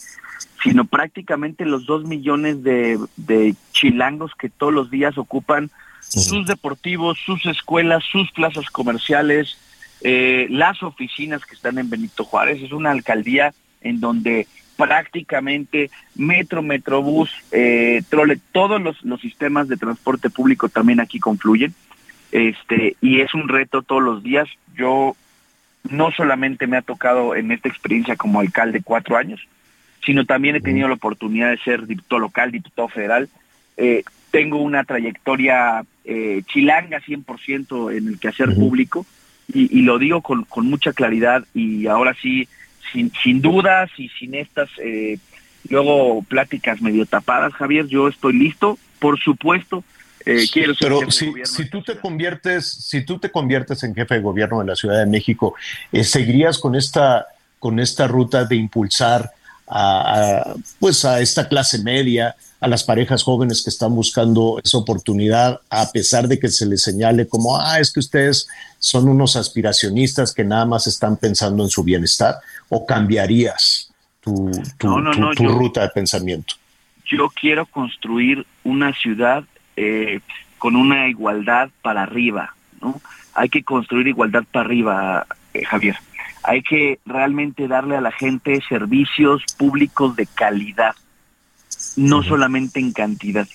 sino prácticamente los dos millones de, chilangos que todos los días ocupan sus deportivos, sus escuelas, sus plazas comerciales, eh, las oficinas que están en Benito Juárez. Es una alcaldía en donde prácticamente metro, metrobús, eh, trole, todos los, los sistemas de transporte público también aquí confluyen. Este, y es un reto todos los días. Yo no solamente me ha tocado en esta experiencia como alcalde cuatro años, sino también he tenido la oportunidad de ser diputado local, diputado federal. Eh, tengo una trayectoria eh, chilanga 100% en el quehacer público y, lo digo con, con, mucha claridad y ahora sí, sin, sin dudas y sin estas eh, luego pláticas medio tapadas, Javier, yo estoy listo, por supuesto, eh, quiero Pero si, si tú te conviertes, si tú te conviertes en jefe de gobierno de la Ciudad de México, eh, ¿seguirías con esta, con esta ruta de impulsar a, pues a esta clase media, a las parejas jóvenes que están buscando esa oportunidad, a pesar de que se les señale como, ah, es que ustedes son unos aspiracionistas que nada más están pensando en su bienestar, o cambiarías tu, tu, ruta de pensamiento? Yo quiero construir una ciudad eh, con una igualdad para arriba, ¿no? Hay que construir igualdad para arriba, eh, Javier. Hay que realmente darle a la gente servicios públicos de calidad, no solamente en cantidad.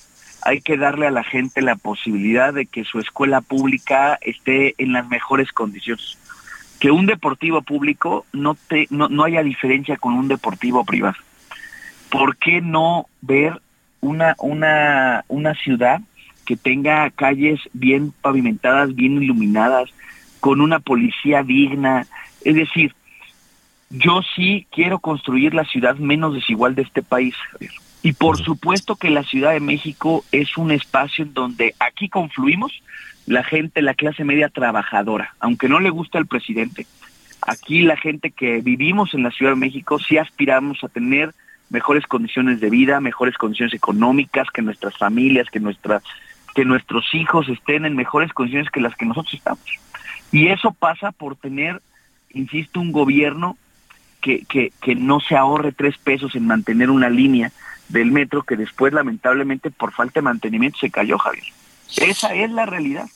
Hay que darle a la gente la posibilidad de que su escuela pública esté en las mejores condiciones. Que un deportivo público no, te, no, no haya diferencia con un deportivo privado. ¿Por qué no ver una, una, una ciudad que tenga calles bien pavimentadas, bien iluminadas, con una policía digna. Es decir, yo sí quiero construir la ciudad menos desigual de este país. Y por supuesto que la Ciudad de México es un espacio en donde aquí confluimos la gente, la clase media trabajadora, aunque no le gusta el presidente. Aquí la gente que vivimos en la Ciudad de México sí aspiramos a tener mejores condiciones de vida, mejores condiciones económicas, que nuestras familias, que nuestras que nuestros hijos estén en mejores condiciones que las que nosotros estamos. Y eso pasa por tener, insisto, un gobierno que, que, que no se ahorre tres pesos en mantener una línea del metro que después lamentablemente por falta de mantenimiento se cayó, Javier. Esa es la realidad.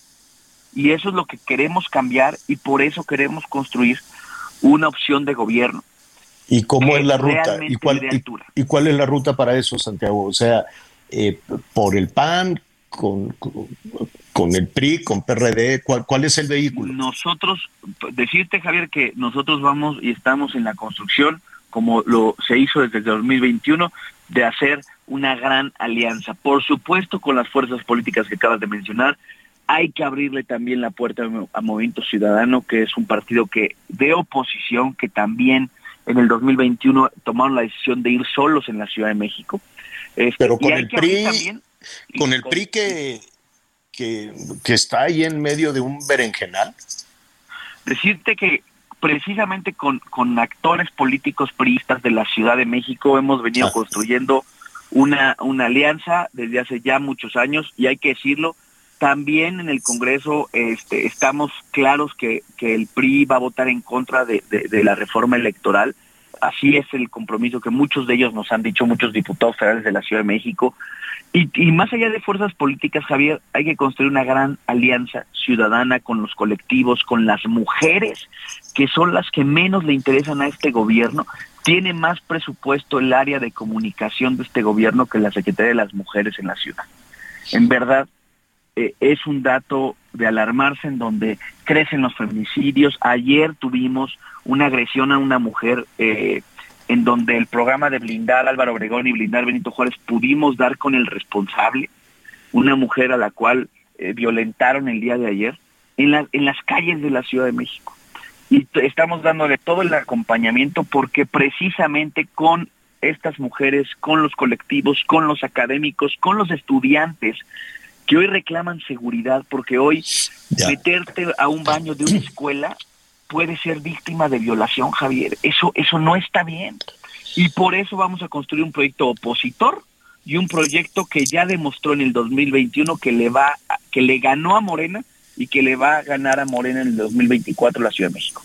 Y eso es lo que queremos cambiar y por eso queremos construir una opción de gobierno. ¿Y cómo es la ruta? ¿Y cuál, y, cuál es la ruta para eso, Santiago? O sea, eh, por el PAN, con, con, el PRI, con PRD? ¿Cuál, ¿Cuál es el vehículo? Nosotros, decirte Javier que nosotros vamos y estamos en la construcción, como lo se hizo desde el 2021, de hacer una gran alianza. Por supuesto, con las fuerzas políticas que acabas de mencionar, hay que abrirle también la puerta a Movimiento Ciudadano, que es un partido que de oposición, que también en el 2021 tomaron la decisión de ir solos en la Ciudad de México. Este, Pero con el PRI, con el PRI que, que, está ahí en medio de un berenjenal. Decirte que precisamente con, con actores políticos priistas de la Ciudad de México hemos venido construyendo una, una alianza desde hace ya muchos años y hay que decirlo, también en el Congreso este, estamos claros que, que el PRI va a votar en contra de, de la reforma electoral así es el compromiso que muchos de ellos nos han dicho, muchos diputados federales de la Ciudad de México. Y, más allá de fuerzas políticas, Javier, hay que construir una gran alianza ciudadana con los colectivos, con las mujeres, que son las que menos le interesan a este gobierno. Tiene más presupuesto el área de comunicación de este gobierno que la Secretaría de las Mujeres en la ciudad. En verdad, eh, es un dato de alarmarse en donde crecen los feminicidios. Ayer tuvimos una agresión a una mujer eh, en donde el programa de blindar Álvaro Obregón y blindar Benito Juárez pudimos dar con el responsable, una mujer a la cual eh, violentaron el día de ayer, en, en las calles de la Ciudad de México. Y estamos dándole todo el acompañamiento porque precisamente con estas mujeres, con los colectivos, con los académicos, con los estudiantes que hoy reclaman seguridad, porque hoy meterte a un baño de una escuela puede ser víctima de violación, Javier. Eso, eso no está bien. Y por eso vamos a construir un proyecto opositor y un proyecto que ya demostró en el 2021 que le va, que le ganó a Morena y que le va a ganar a Morena en el 2024 la Ciudad de México.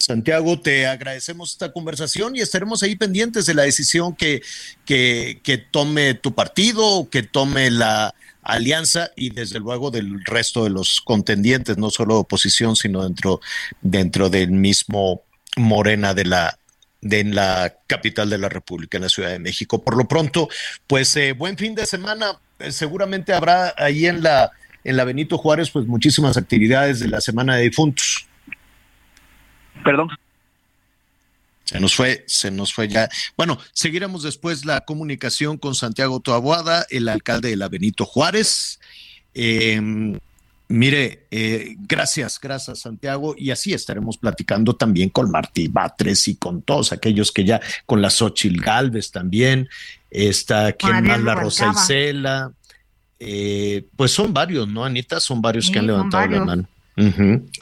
Santiago, te agradecemos esta conversación y estaremos ahí pendientes de la decisión que, que, tome tu partido, que tome la alianza y desde luego del resto de los contendientes, no solo oposición, sino dentro, dentro del mismo Morena de la de la capital de la República, en la Ciudad de México. Por lo pronto, pues eh, buen fin de semana. Eh, seguramente habrá ahí en la en la Benito Juárez, pues muchísimas actividades de la Semana de Difuntos. Perdón. Se nos fue, se nos fue ya. Bueno, seguiremos después la comunicación con Santiago Toabuada, el alcalde de la Benito Juárez. Em, mire, eh, gracias, gracias Santiago. Y así estaremos platicando también con Martí Batres y con todos aquellos que ya, con la Xochil Galvez también, está quien más, la Rosa Isela. Eh, pues son varios, ¿no, Anita? Son varios que han levantado la mano.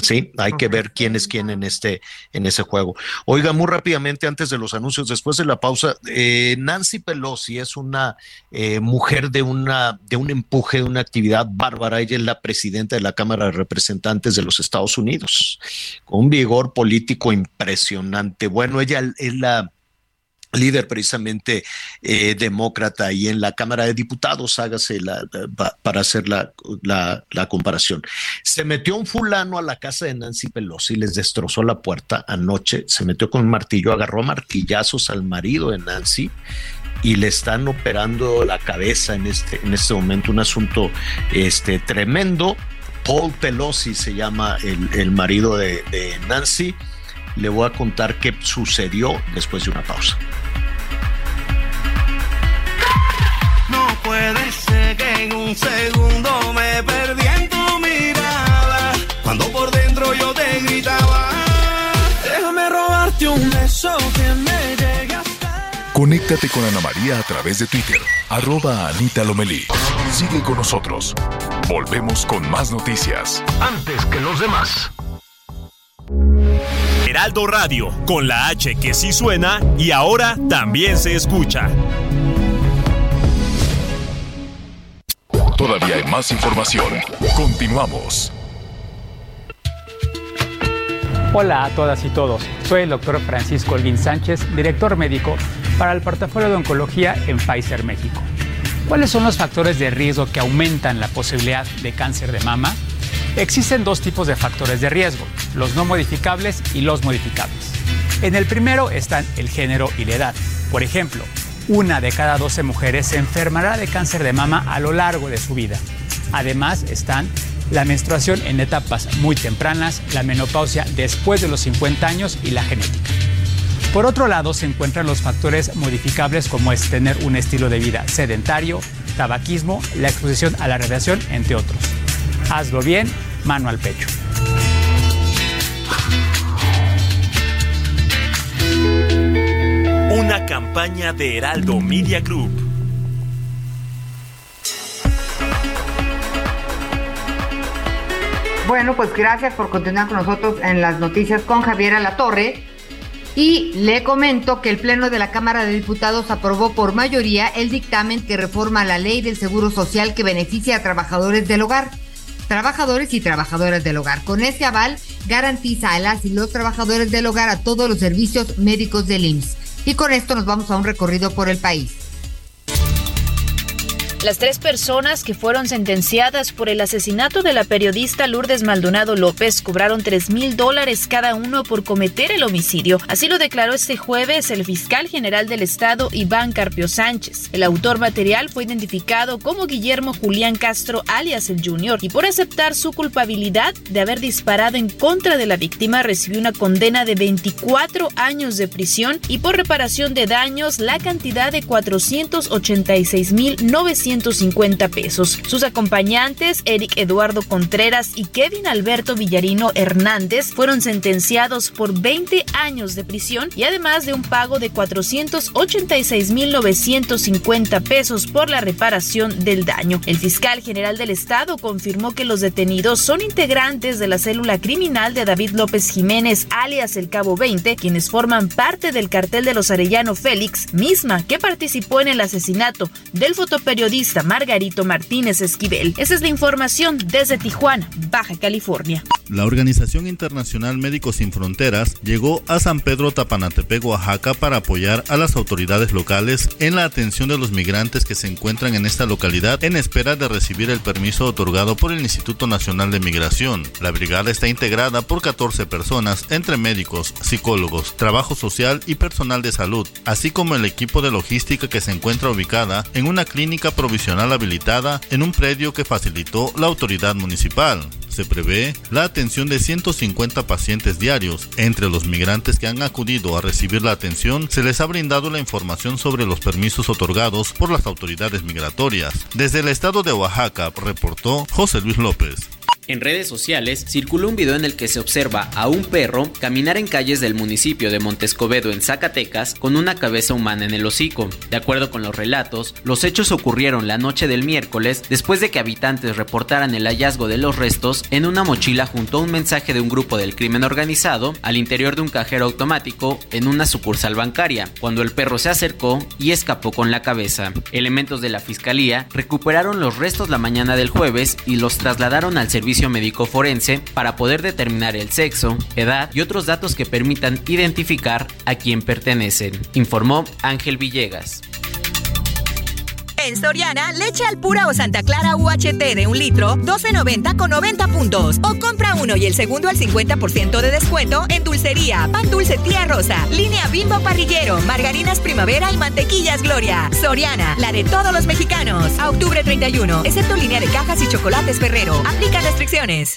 Sí, hay que ver quién es quién en este en ese juego. Oiga, muy rápidamente antes de los anuncios, después de la pausa, eh, Nancy Pelosi es una eh, mujer de una de un empuje, de una actividad bárbara. Ella es la presidenta de la Cámara de Representantes de los Estados Unidos, con un vigor político impresionante. Bueno, ella es la líder precisamente eh, demócrata y en la Cámara de Diputados, hágase la, para hacer la, la, comparación. Se metió un fulano a la casa de Nancy Pelosi, les destrozó la puerta anoche, se metió con un martillo, agarró martillazos al marido de Nancy y le están operando la cabeza en este, en este momento, un asunto este, tremendo. Paul Pelosi se llama el, el marido de, de Nancy. Le voy a contar qué sucedió después de una pausa. puede ser que en un segundo me perdí en tu mirada. Cuando por dentro yo te gritaba, déjame robarte un beso que me llegue hasta... Conéctate con Ana María a través de Twitter, arroba Anita Lomelí. Sigue con nosotros. Volvemos con más noticias. Antes que los demás. Heraldo Radio, con la H que sí suena y ahora también se escucha. Todavía hay más información. Continuamos. Hola a todas y todos. Soy el doctor Francisco Olguín Sánchez, director médico para el portafolio de oncología en Pfizer México. ¿Cuáles son los factores de riesgo que aumentan la posibilidad de cáncer de mama? Existen dos tipos de factores de riesgo, los no modificables y los modificables. En el primero están el género y la edad. Por ejemplo, una de cada 12 mujeres se enfermará de cáncer de mama a lo largo de su vida. Además están la menstruación en etapas muy tempranas, la menopausia después de los 50 años y la genética. Por otro lado, se encuentran los factores modificables como es tener un estilo de vida sedentario, tabaquismo, la exposición a la radiación, entre otros. Hazlo bien, mano al pecho. Una campaña de Heraldo Media Group. Bueno, pues gracias por continuar con nosotros en las noticias con Javier Alatorre. Y le comento que el Pleno de la Cámara de Diputados aprobó por mayoría el dictamen que reforma la ley del Seguro Social que beneficia a trabajadores del hogar trabajadores y trabajadoras del hogar. Con este aval garantiza a las y los trabajadores del hogar a todos los servicios médicos del IMSS. Y con esto nos vamos a un recorrido por el país. Las tres personas que fueron sentenciadas por el asesinato de la periodista Lourdes Maldonado López cobraron 3 mil dólares cada uno por cometer el homicidio. Así lo declaró este jueves el fiscal general del estado, Iván Carpio Sánchez. El autor material fue identificado como Guillermo Julián Castro, alias el Junior, y por aceptar su culpabilidad de haber disparado en contra de la víctima recibió una condena de 24 años de prisión y por reparación de daños la cantidad de 486 mil 900 150 pesos. Sus acompañantes, Eric Eduardo Contreras y Kevin Alberto Villarino Hernández, fueron sentenciados por 20 años de prisión y además de un pago de 486.950 pesos por la reparación del daño. El fiscal general del Estado confirmó que los detenidos son integrantes de la célula criminal de David López Jiménez, alias el Cabo 20, quienes forman parte del cartel de los Arellano Félix, misma que participó en el asesinato del fotoperiodista Margarito Martínez Esquivel. Esa es la información desde Tijuana, Baja California. La Organización Internacional Médicos Sin Fronteras llegó a San Pedro Tapanatepec, Oaxaca, para apoyar a las autoridades locales en la atención de los migrantes que se encuentran en esta localidad en espera de recibir el permiso otorgado por el Instituto Nacional de Migración. La brigada está integrada por 14 personas, entre médicos, psicólogos, trabajo social y personal de salud, así como el equipo de logística que se encuentra ubicada en una clínica provisional habilitada en un predio que facilitó la autoridad municipal se prevé la atención de 150 pacientes diarios. Entre los migrantes que han acudido a recibir la atención, se les ha brindado la información sobre los permisos otorgados por las autoridades migratorias. Desde el estado de Oaxaca, reportó José Luis López. En redes sociales circuló un video en el que se observa a un perro caminar en calles del municipio de Montescobedo en Zacatecas con una cabeza humana en el hocico. De acuerdo con los relatos, los hechos ocurrieron la noche del miércoles después de que habitantes reportaran el hallazgo de los restos en una mochila junto a un mensaje de un grupo del crimen organizado al interior de un cajero automático en una sucursal bancaria, cuando el perro se acercó y escapó con la cabeza. Elementos de la fiscalía recuperaron los restos la mañana del jueves y los trasladaron al servicio médico forense para poder determinar el sexo, edad y otros datos que permitan identificar a quién pertenecen, informó Ángel Villegas. En Soriana, leche al pura o Santa Clara UHT de un litro, 12.90 con 90 puntos. O compra uno y el segundo al 50% de descuento en dulcería, pan dulce tía rosa, línea bimbo parrillero, margarinas primavera y mantequillas gloria. Soriana, la de todos los mexicanos. A octubre 31, excepto línea de cajas y chocolates Ferrero. Aplica restricciones.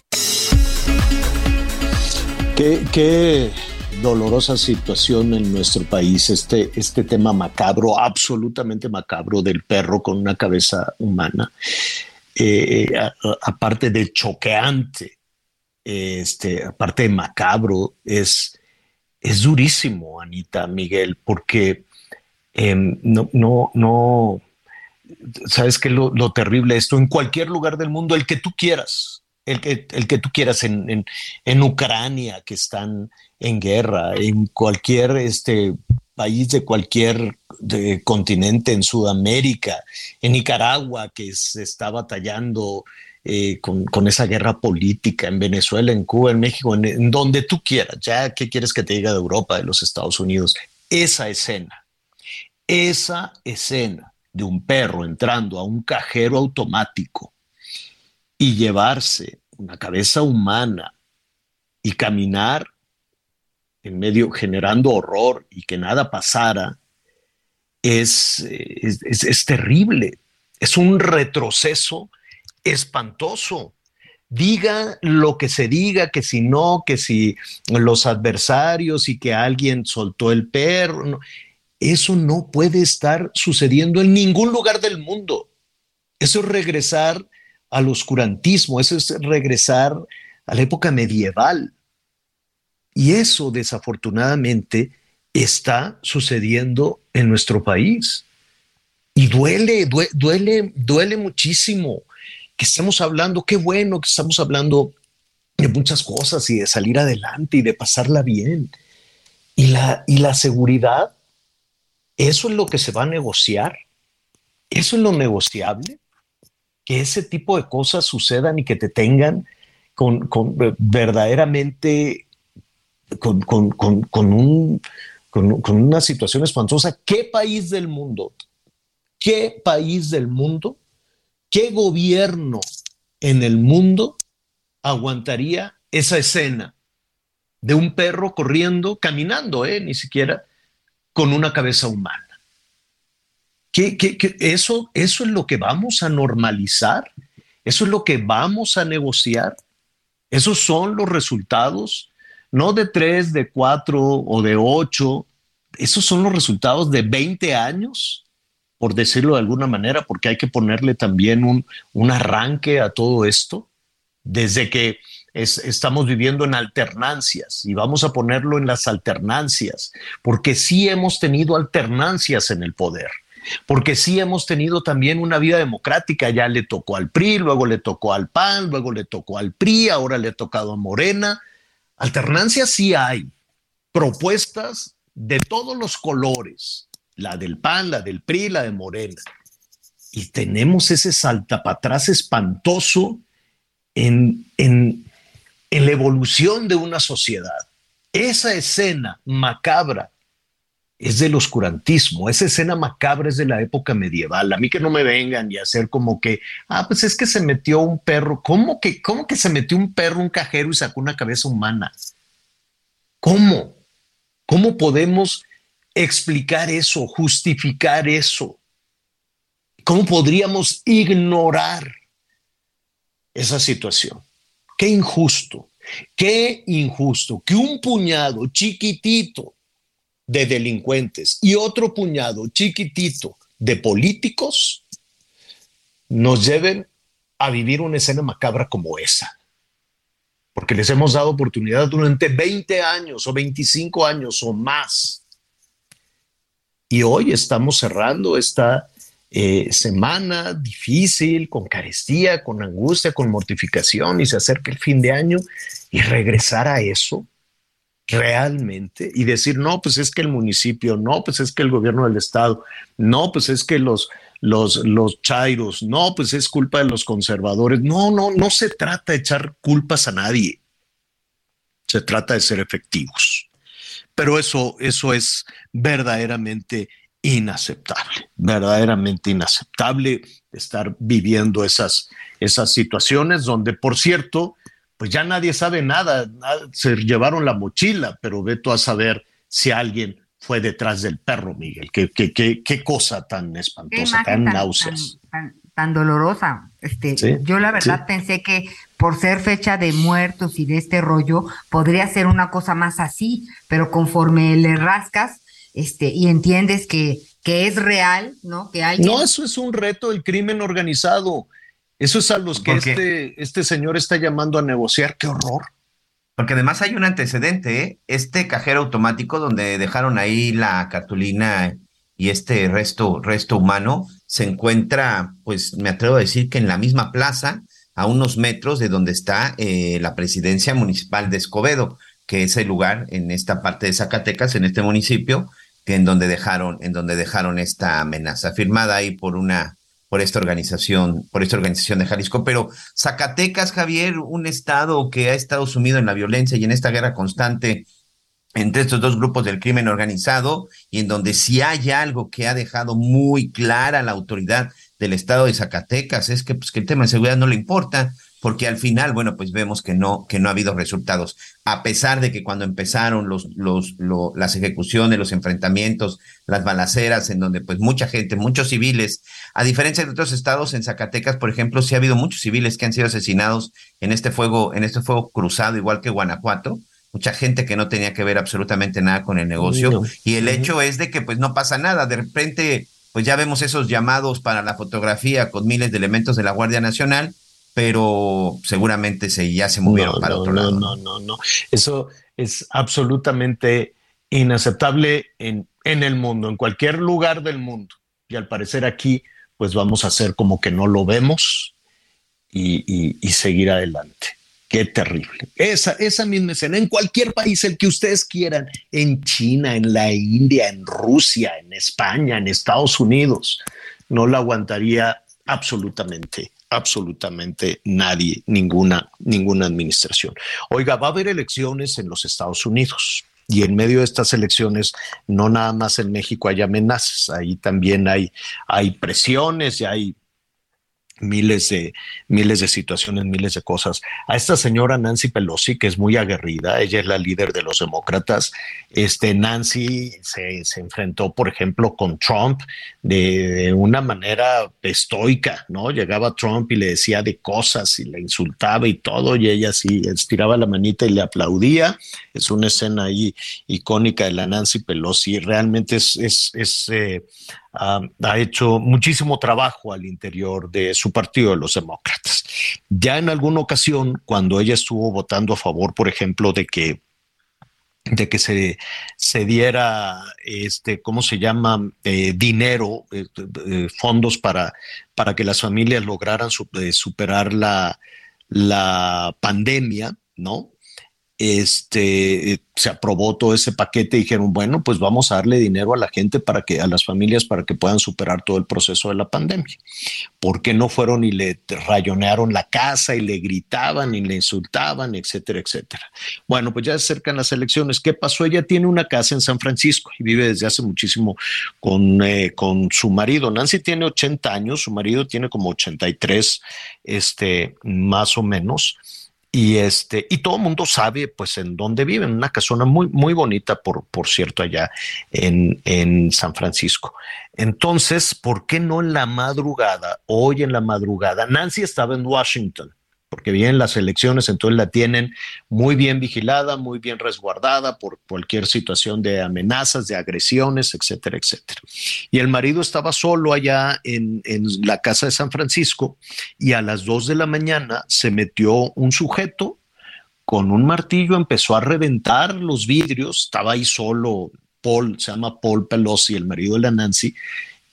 ¿Qué, qué dolorosa situación en nuestro país, este, este tema macabro, absolutamente macabro del perro con una cabeza humana, eh, aparte de choqueante, este, aparte de macabro, es, es durísimo, Anita, Miguel, porque em, no, no, no, sabes que lo, lo terrible esto, en cualquier lugar del mundo, el que tú quieras, el que, el que tú quieras en, en, Ucrania, que están en guerra, en cualquier este, país de cualquier continente, en Sudamérica, en Nicaragua, que se está batallando eh, con, con, esa guerra política, en Venezuela, en Cuba, en México, en, en donde tú quieras, ya, ¿qué quieres que te diga de Europa, de los Estados Unidos? Esa escena, esa escena de un perro entrando a un cajero automático y llevarse una cabeza humana y caminar en medio generando horror y que nada pasara, es, es, es, terrible. Es un retroceso espantoso. Diga lo que se diga, que si no, que si los adversarios y que alguien soltó el perro. Eso no puede estar sucediendo en ningún lugar del mundo. Eso es regresar al oscurantismo, eso es regresar a la época medieval. Y eso desafortunadamente está sucediendo en nuestro país. Y duele, duele, duele, muchísimo que estemos hablando, qué bueno que estamos hablando de muchas cosas y de salir adelante y de pasarla bien. Y la, y la seguridad, eso es lo que se va a negociar, eso es lo negociable que ese tipo de cosas sucedan y que te tengan con, con verdaderamente con, con, con un, con, una situación espantosa. ¿Qué país del mundo, qué país del mundo, qué gobierno en el mundo aguantaría esa escena de un perro corriendo, caminando, eh, ni siquiera con una cabeza humana? ¿Qué, qué, qué? Eso, ¿Eso es lo que vamos a normalizar? ¿Eso es lo que vamos a negociar? ¿Esos son los resultados? No de tres, de cuatro o de ocho. Esos son los resultados de 20 años por decirlo de alguna manera, porque hay que ponerle también un, un arranque a todo esto, desde que estamos viviendo en alternancias y vamos a ponerlo en las alternancias, porque sí hemos tenido alternancias en el poder porque sí hemos tenido también una vida democrática, ya le tocó al PRI, luego le tocó al PAN, luego le tocó al PRI, ahora le ha tocado a Morena. Alternancia sí hay, propuestas de todos los colores, la del PAN, la del PRI, la de Morena. Y tenemos ese saltapatrás espantoso en, en, en la evolución de una sociedad. Esa escena macabra es del oscurantismo, esa escena macabra es de la época medieval. A mí que no me vengan y hacer como que, ah, pues es que se metió un perro. ¿Cómo que, cómo que se metió un perro, un cajero y sacó una cabeza humana? ¿Cómo? ¿Cómo podemos explicar eso, justificar eso? ¿Cómo podríamos ignorar esa situación? Qué injusto, qué injusto que un puñado chiquitito de delincuentes y otro puñado chiquitito de políticos nos lleven a vivir una escena macabra como esa. Porque les hemos dado oportunidad durante 20 años o 25 años o más. Y hoy estamos cerrando esta eh, semana difícil, con carestía, con angustia, con mortificación, y se acerca el fin de año y regresar a eso realmente y decir, no, pues es que el municipio, no, pues es que el gobierno del estado, no, pues es que los, los, los chairos, no, pues es culpa de los conservadores. No, no, no se trata de echar culpas a nadie. Se trata de ser efectivos. Pero eso, eso es verdaderamente inaceptable, verdaderamente inaceptable estar viviendo esas, esas situaciones donde, por cierto, pues ya nadie sabe nada, se llevaron la mochila, pero ve tú a saber si alguien fue detrás del perro, Miguel. Qué, qué, qué, qué cosa tan espantosa, tan, náuseas. Tan, dolorosa. Este, yo la verdad pensé que por ser fecha de muertos y de este rollo, podría ser una cosa más así, pero conforme le rascas este, y entiendes que, que es real, ¿no? Que hay No, eso es un reto del crimen organizado. Eso es a los que este, este señor está llamando a negociar. ¡Qué horror! Porque además hay un antecedente, ¿eh? este cajero automático donde dejaron ahí la cartulina y este resto, resto humano se encuentra, pues me atrevo a decir que en la misma plaza, a unos metros de donde está eh, la presidencia municipal de Escobedo, que es el lugar en esta parte de Zacatecas, en este municipio, que en donde dejaron, en donde dejaron esta amenaza, firmada ahí por una por esta organización, por esta organización de Jalisco. Pero Zacatecas, Javier, un estado que ha estado sumido en la violencia y en esta guerra constante entre estos dos grupos del crimen organizado y en donde si hay algo que ha dejado muy clara la autoridad del estado de Zacatecas es que, pues, que el tema de seguridad no le importa, porque al final, bueno, pues vemos que no, que no ha habido resultados, a pesar de que cuando empezaron los, los, las ejecuciones, los enfrentamientos, las balaceras, en donde pues mucha gente, muchos civiles, a diferencia de otros estados, en Zacatecas, por ejemplo, sí ha habido muchos civiles que han sido asesinados en este fuego, en este fuego cruzado, igual que Guanajuato, mucha gente que no tenía que ver absolutamente nada con el negocio, y el hecho es de que pues no pasa nada, de repente pues ya vemos esos llamados para la fotografía con miles de elementos de la Guardia Nacional, pero seguramente se, ya se movieron para otro lado. No, no, no, Eso es absolutamente inaceptable en, en el mundo, en cualquier lugar del mundo. Y al parecer aquí, pues vamos a hacer como que no lo vemos y, y, seguir adelante. Qué terrible. Esa, esa misma escena en cualquier país, el que ustedes quieran, en China, en la India, en Rusia, en España, en Estados Unidos, no la aguantaría absolutamente absolutamente nadie, ninguna, ninguna administración. Oiga, va a haber elecciones en los Estados Unidos. Y en medio de estas elecciones, no nada más en México hay amenazas, ahí también hay, hay presiones y hay miles de, miles de situaciones, miles de cosas. A esta señora Nancy Pelosi, que es muy aguerrida, ella es la líder de los demócratas, este, Nancy se, se enfrentó, por ejemplo, con Trump de, una manera estoica, ¿no? Llegaba Trump y le decía de cosas y le insultaba y todo, y ella sí estiraba la manita y le aplaudía. Es una escena ahí icónica de la Nancy Pelosi, realmente es, eh, ha hecho muchísimo trabajo al interior de su partido, de los demócratas. Ya en alguna ocasión, cuando ella estuvo votando a favor, por ejemplo, de que de que se, se diera, este, ¿cómo se llama? Eh, dinero, eh, eh, fondos para, para que las familias lograran superar la, la pandemia, ¿no? Este, se aprobó todo ese paquete y dijeron, bueno, pues vamos a darle dinero a la gente para que, a las familias para que puedan superar todo el proceso de la pandemia. ¿Por qué no fueron y le rayonearon la casa y le gritaban y le insultaban, etcétera, etcétera? Bueno, pues ya se acercan las elecciones. ¿Qué pasó? Ella tiene una casa en San Francisco y vive desde hace muchísimo con, eh, con su marido. Nancy tiene 80 años, su marido tiene como 83, este, más o menos y este y todo el mundo sabe pues en dónde viven una casona muy muy bonita por por cierto allá en, en San Francisco. Entonces por qué no en la madrugada hoy en la madrugada Nancy estaba en Washington porque vienen las elecciones, entonces la tienen muy bien vigilada, muy bien resguardada por cualquier situación de amenazas, de agresiones, etcétera, etcétera. Y el marido estaba solo allá en, en la casa de San Francisco y a las dos de la mañana se metió un sujeto con un martillo, empezó a reventar los vidrios, estaba ahí solo Paul, se llama Paul Pelosi, el marido de la Nancy,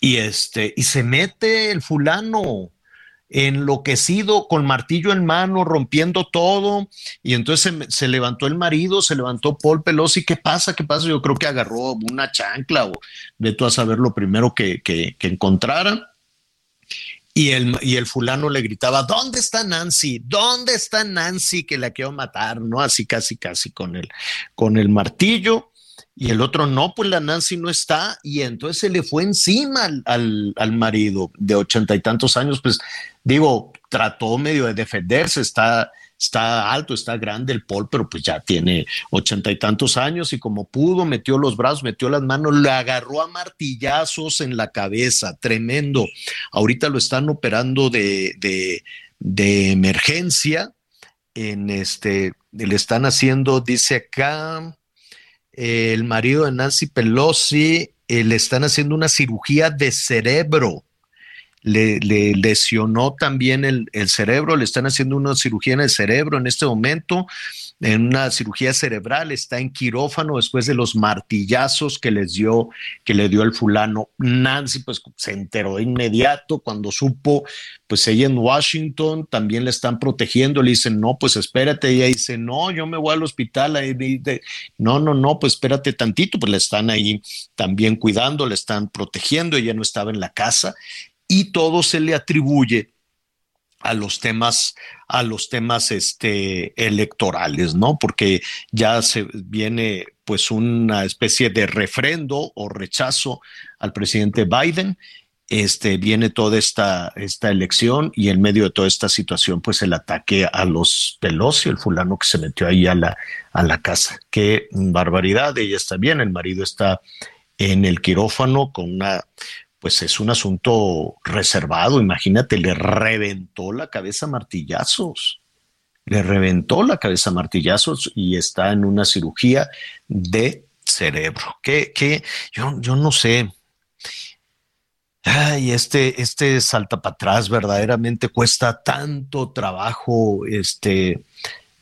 y este, y se mete el fulano enloquecido con martillo en mano, rompiendo todo. Y entonces se, levantó el marido, se levantó Paul Pelosi. ¿Qué pasa? ¿Qué pasa? Yo creo que agarró una chancla o de tú a saber lo primero que, que, encontrara. Y el, y el fulano le gritaba, ¿dónde está Nancy? ¿Dónde está Nancy que la quiero matar? ¿No? Así casi, casi con el, con el martillo. Y el otro, no, pues la Nancy no está. Y entonces se le fue encima al, al marido de ochenta y tantos años. Pues digo, trató medio de defenderse, está, está alto, está grande el Paul, pero pues ya tiene ochenta y tantos años y como pudo, metió los brazos, metió las manos, le agarró a martillazos en la cabeza, tremendo. Ahorita lo están operando de, de, de emergencia, en este, le están haciendo, dice acá, el marido de Nancy Pelosi, eh, le están haciendo una cirugía de cerebro le, lesionó también el, cerebro, le están haciendo una cirugía en el cerebro en este momento, en una cirugía cerebral, está en quirófano después de los martillazos que les dio, que le dio el fulano. Nancy, pues se enteró de inmediato cuando supo, pues ella en Washington también le están protegiendo, le dicen, no, pues espérate, ella dice, no, yo me voy al hospital, ahí, no, no, no, pues espérate tantito, pues le están ahí también cuidando, le están protegiendo, ella no estaba en la casa y todo se le atribuye a los temas a los temas este electorales, ¿no? Porque ya se viene pues una especie de refrendo o rechazo al presidente Biden. Este viene toda esta esta elección y en medio de toda esta situación pues el ataque a los Pelosi, el fulano que se metió ahí a la a la casa. Qué barbaridad, ella está bien, el marido está en el quirófano con una pues es un asunto reservado. Imagínate, le reventó la cabeza a martillazos. Le reventó la cabeza a martillazos y está en una cirugía de cerebro. Que, que yo, yo no sé. Ay, este, este salta para atrás verdaderamente cuesta tanto trabajo, este,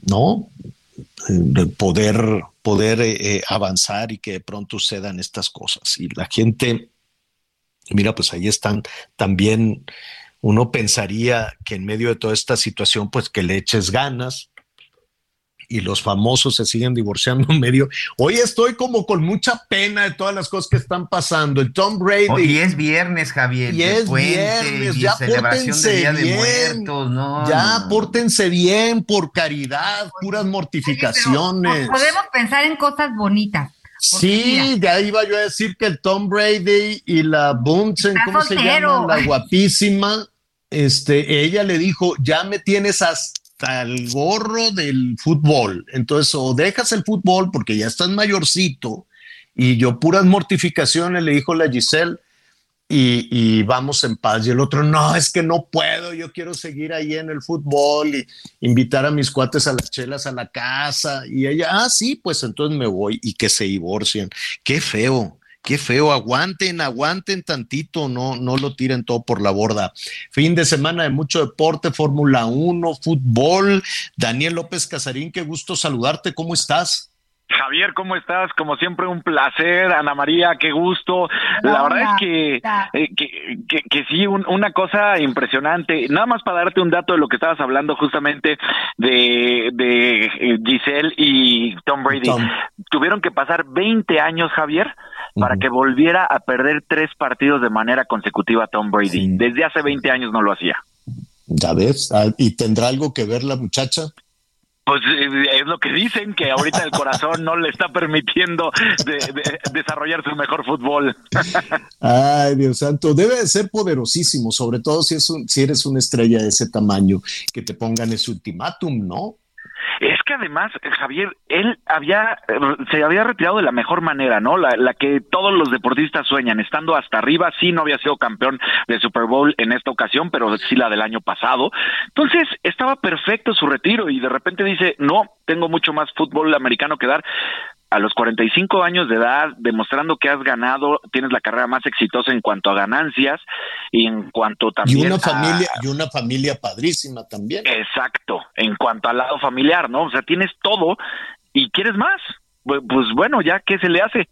¿no? De poder, poder eh, avanzar y que de pronto sucedan estas cosas. Y la gente, mira, pues ahí están también, uno pensaría que en medio de toda esta situación, pues que le eches ganas, y los famosos se siguen divorciando en medio. Hoy estoy como con mucha pena de todas las cosas que están pasando. El Tom Brady. y es viernes, Javier. Y es viernes. Ya pórtense bien. Ya pórtense bien por caridad, puras mortificaciones. podemos pensar en cosas bonitas. Sí, ya iba yo a decir que el Tom Brady y la Bunsen, ¿cómo se llama? La guapísima, este, ella le dijo, ya me tienes hasta el gorro del fútbol. Entonces, o dejas el fútbol porque ya estás mayorcito, y yo puras mortificaciones, le dijo la Giselle, y, vamos en paz. Y el otro, no, es que no puedo, yo quiero seguir ahí en el fútbol y invitar a mis cuates a las chelas a la casa. Y ella, ah, sí, pues entonces me voy y que se divorcien. Qué feo, qué feo, aguanten, aguanten tantito, no, no lo tiren todo por la borda. Fin de semana de mucho deporte, Fórmula 1, fútbol. Daniel López Casarín, qué gusto saludarte, ¿cómo estás? Javier, ¿cómo estás? Como siempre, un placer. Ana María, qué gusto. La verdad es que, eh, que, que, sí, una cosa impresionante. Nada más para darte un dato de lo que estabas hablando justamente de, de eh, Giselle y Tom Brady. Tuvieron que pasar 20 años, Javier, para que volviera a perder tres partidos de manera consecutiva Tom Brady. Desde hace 20 años no lo hacía. Ya ves, ah, ¿y tendrá algo que ver la muchacha? Pues eh, es lo que dicen, que ahorita el corazón no le está permitiendo desarrollar su mejor fútbol. Ay, Dios santo, debe de ser poderosísimo, sobre todo si, es un, si eres una estrella de ese tamaño, que te pongan ese ultimátum, ¿no? Que además, Javier, él había, se había retirado de la mejor manera, ¿no? La, la, que todos los deportistas sueñan, estando hasta arriba, sí no había sido campeón de Super Bowl en esta ocasión, pero sí la del año pasado. Entonces, estaba perfecto su retiro y de repente dice, no, tengo mucho más fútbol americano que dar a los 45 años de edad, demostrando que has ganado, tienes la carrera más exitosa en cuanto a ganancias y en cuanto también y una familia y una familia padrísima también. Exacto, en cuanto al lado familiar, ¿no? O sea, tienes todo y quieres más. Pues bueno, ya qué se le hace.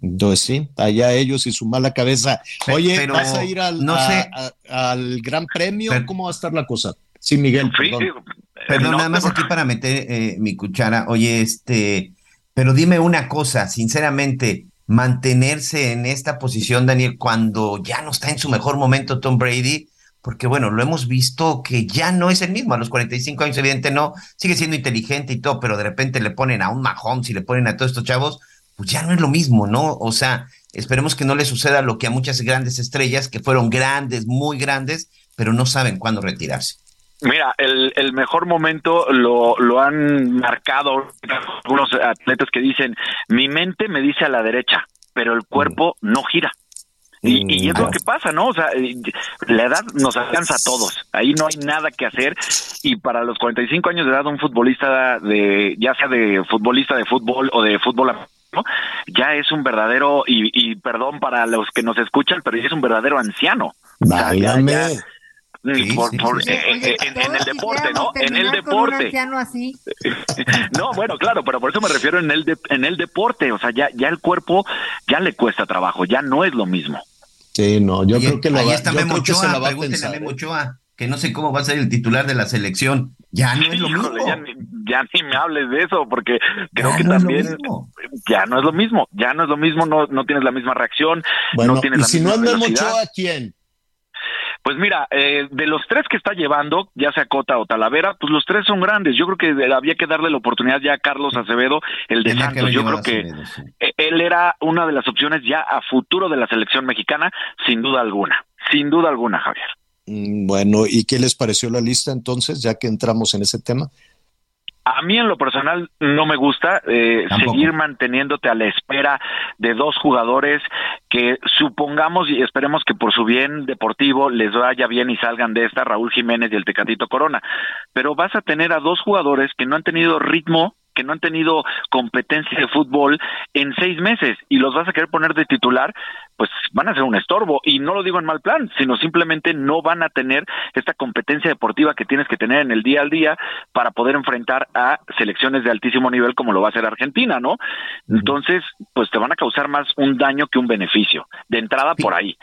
Entonces sí, allá ellos y su mala cabeza. Oye, ¿vas a ir al, no sé. al Gran Premio? ¿Cómo va a estar la cosa? Sí, Miguel. Perdón, perdón nada más aquí para meter eh, mi cuchara. Oye, este, pero dime una cosa, sinceramente, mantenerse en esta posición, Daniel, cuando ya no está en su mejor momento Tom Brady, porque bueno, lo hemos visto que ya no es el mismo, a los 45 años evidente no, sigue siendo inteligente y todo, pero de repente le ponen a un Mahomes y le ponen a todos estos chavos, pues ya no es lo mismo, ¿no? O sea, esperemos que no le suceda lo que a muchas grandes estrellas, que fueron grandes, muy grandes, pero no saben cuándo retirarse. Mira, el, el mejor momento lo, lo han marcado algunos atletas que dicen, mi mente me dice a la derecha, pero el cuerpo no gira. Y, y, es lo que pasa, ¿no? O sea, la edad nos alcanza a todos. Ahí no hay nada que hacer. Y para los 45 años de edad, un futbolista de, ya sea de futbolista de fútbol o de fútbol ¿no? ya es un verdadero, y, y, perdón para los que nos escuchan, pero ya es un verdadero anciano. Válgame. por, en, el deporte, ¿no? En el deporte. Así. no, bueno, claro, pero por eso me refiero en el en el deporte, o sea, ya ya el cuerpo ya le cuesta trabajo, ya no es lo mismo. Sí, no, yo creo que lo ahí está yo Memo creo que se Ochoa, la va a pensar. a Memo Ochoa, que no sé cómo va a ser el titular de la selección. Ya no es lo mismo. Híjole, ya, ni, ya ni me hables de eso, porque creo Ya que no también ya no es lo mismo, ya no es lo mismo, no, no tienes la misma reacción, Bueno, no tienes y la si misma no es Memo. Ochoa, ¿quién? Pues mira, eh, de los tres que está llevando, ya sea Cota o Talavera, pues los tres son grandes. Yo creo que había que darle la oportunidad ya a Carlos Acevedo, el de Tenía Santos. Yo creo que Acevedo, sí. eh, él era una de las opciones ya a futuro de la selección mexicana, sin duda alguna. Sin duda alguna, Javier. Mm, Bueno, ¿y qué les pareció la lista entonces, ya que entramos en ese tema? A mí en lo personal no me gusta eh, seguir manteniéndote a la espera de dos jugadores que supongamos y esperemos que por su bien deportivo les vaya bien y salgan de esta, Raúl Jiménez y el Tecatito Corona. Pero vas a tener a dos jugadores que no han tenido ritmo que no han tenido competencia de fútbol en seis meses y los vas a querer poner de titular, pues van a ser un estorbo. Y no lo digo en mal plan, sino simplemente no van a tener esta competencia deportiva que tienes que tener en el día al día para poder enfrentar a selecciones de altísimo nivel como lo va a hacer Argentina, ¿no? Entonces, pues te van a causar más un daño que un beneficio. De entrada por ahí.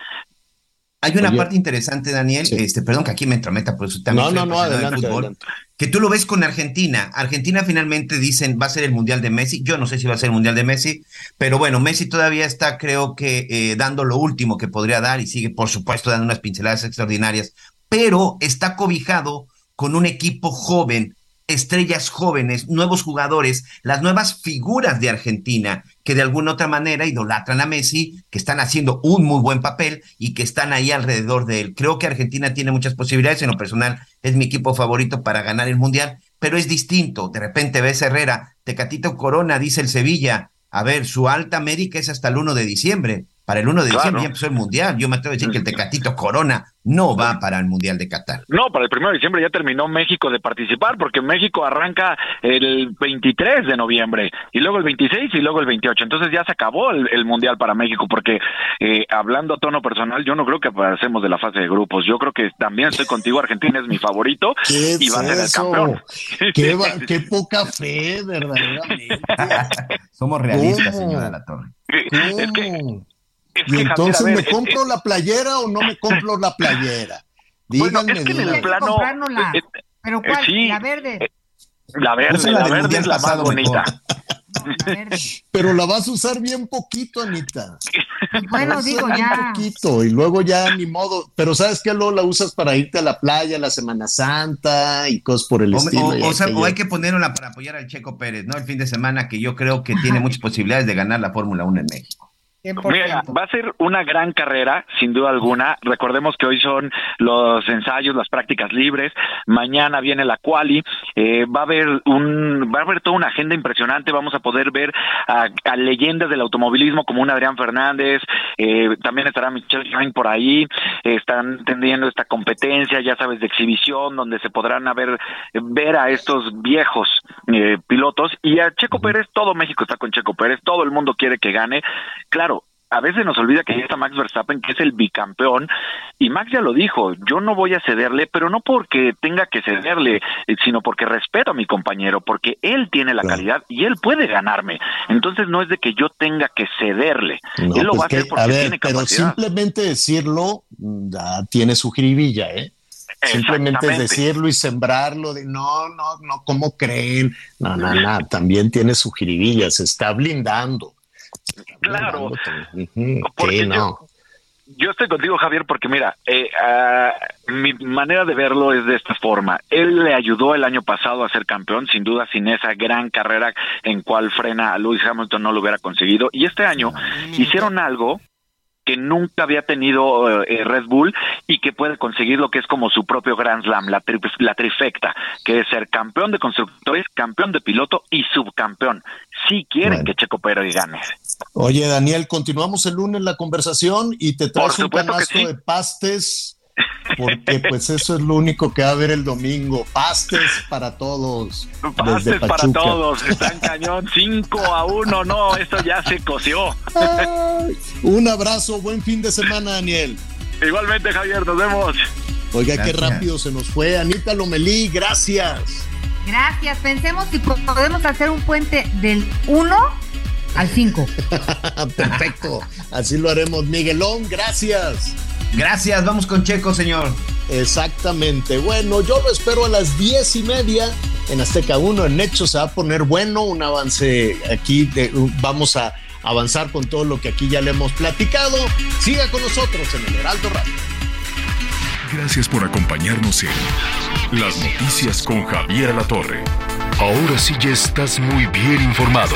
Hay una Oye. parte interesante, Daniel, este, perdón que aquí me entrometa, por eso también No, no, no, del adelante, fútbol, adelante. que tú lo ves con Argentina. Argentina finalmente dicen va a ser el Mundial de Messi. Yo no sé si va a ser el Mundial de Messi, pero bueno, Messi todavía está, creo que, eh, dando lo último que podría dar y sigue, por supuesto, dando unas pinceladas extraordinarias, pero está cobijado con un equipo joven, estrellas jóvenes, nuevos jugadores, las nuevas figuras de Argentina que de alguna otra manera idolatran a Messi, que están haciendo un muy buen papel y que están ahí alrededor de él. Creo que Argentina tiene muchas posibilidades, en lo personal es mi equipo favorito para ganar el Mundial, pero es distinto. De repente ves Herrera, Tecatito Corona, dice el Sevilla, a ver, su alta América es hasta el 1 de diciembre. Para el 1 de diciembre ya empezó el Mundial. Yo me atrevo a decir que el Tecatito Corona no va para el Mundial de Qatar. No, para el 1 de diciembre ya terminó México de participar, porque México arranca el 23 de noviembre, y luego el 26 y luego el 28. Entonces ya se acabó el, Mundial para México, porque eh, hablando a tono personal, yo no creo que pasemos de la fase de grupos. Yo creo que también estoy contigo, Argentina es mi favorito y va a ser el campeón. Qué, qué poca fe, verdaderamente. Somos realistas, señora La Torre. Es que y entonces, ¿me compro la playera o no me compro la playera? Díganme. es que en el plano. Eh, ¿Pero eh, cuál? ¿La verde? Eh, la verde, la, verde es la más bonita. Pero la vas a usar bien poquito, Anita. Pues bueno, digo ya. poquito y luego ya ni modo. Pero sabes que luego la usas para irte a la playa, la Semana Santa y cosas por el estilo. O, o, hay que ponerla para apoyar al Checo Pérez, ¿no? El fin de semana que yo creo que tiene muchas posibilidades de ganar la Fórmula 1 en México. Mira, va a ser una gran carrera, sin duda alguna. Recordemos que hoy son los ensayos, las prácticas libres. Mañana viene la quali. Eh, va a haber un, va a haber toda una agenda impresionante. Vamos a poder ver a, leyendas del automovilismo como un Adrián Fernández. Eh, también estará Michelle Shine por ahí. están teniendo esta competencia, ya sabes, de exhibición, donde se podrán ver, ver a estos viejos eh, pilotos. Y a Checo Pérez, todo México está con Checo Pérez. Todo el mundo quiere que gane. Claro a veces nos olvida que ya está Max Verstappen, que es el bicampeón, y Max ya lo dijo, yo no voy a cederle, pero no porque tenga que cederle, eh, sino porque respeto a mi compañero, porque él tiene la calidad y él puede ganarme. Entonces no es de que yo tenga que cederle, él lo pues va a hacer porque tiene pero simplemente decirlo ya tiene su jiribilla, ¿eh? Simplemente decirlo y sembrarlo de no, no, no, ¿cómo creen? No, no, no, también tiene su jiribilla, se está blindando. Claro. Porque yo, estoy contigo, Javier, porque mira, eh, ah, mi manera de verlo es de esta forma. Él le ayudó el año pasado a ser campeón, sin duda, sin esa gran carrera en cual frena a Lewis Hamilton no lo hubiera conseguido. Y este año hicieron algo que nunca había tenido eh, Red Bull y que puede conseguir lo que es como su propio Grand Slam, la, la trifecta, que es ser campeón de constructores, campeón de piloto y subcampeón. Si quieren que Checo Pérez gane. Oye, Daniel, continuamos el lunes la conversación y te traes un canasto de pastes porque pues eso es lo único que va a haber el domingo. Pastes para todos. Pastes para todos. Están cañón 5 a 1. No, esto ya se coció. un abrazo, buen fin de semana, Daniel. Igualmente, Javier, nos vemos. Oiga, qué rápido se nos fue. Anita Lomelí, gracias. Gracias. Pensemos si podemos hacer un puente del 1 al 5. Perfecto. Así lo haremos. Miguelón, gracias. Gracias, vamos con Checo, señor. Exactamente. Bueno, yo lo espero a las diez y media en Azteca 1. En hecho se va a poner bueno, un avance aquí. De, vamos a avanzar con todo lo que aquí ya le hemos platicado. Siga con nosotros en el Heraldo Radio. Gracias por acompañarnos en Las Noticias con Javier Alatorre. Ahora sí ya estás muy bien informado.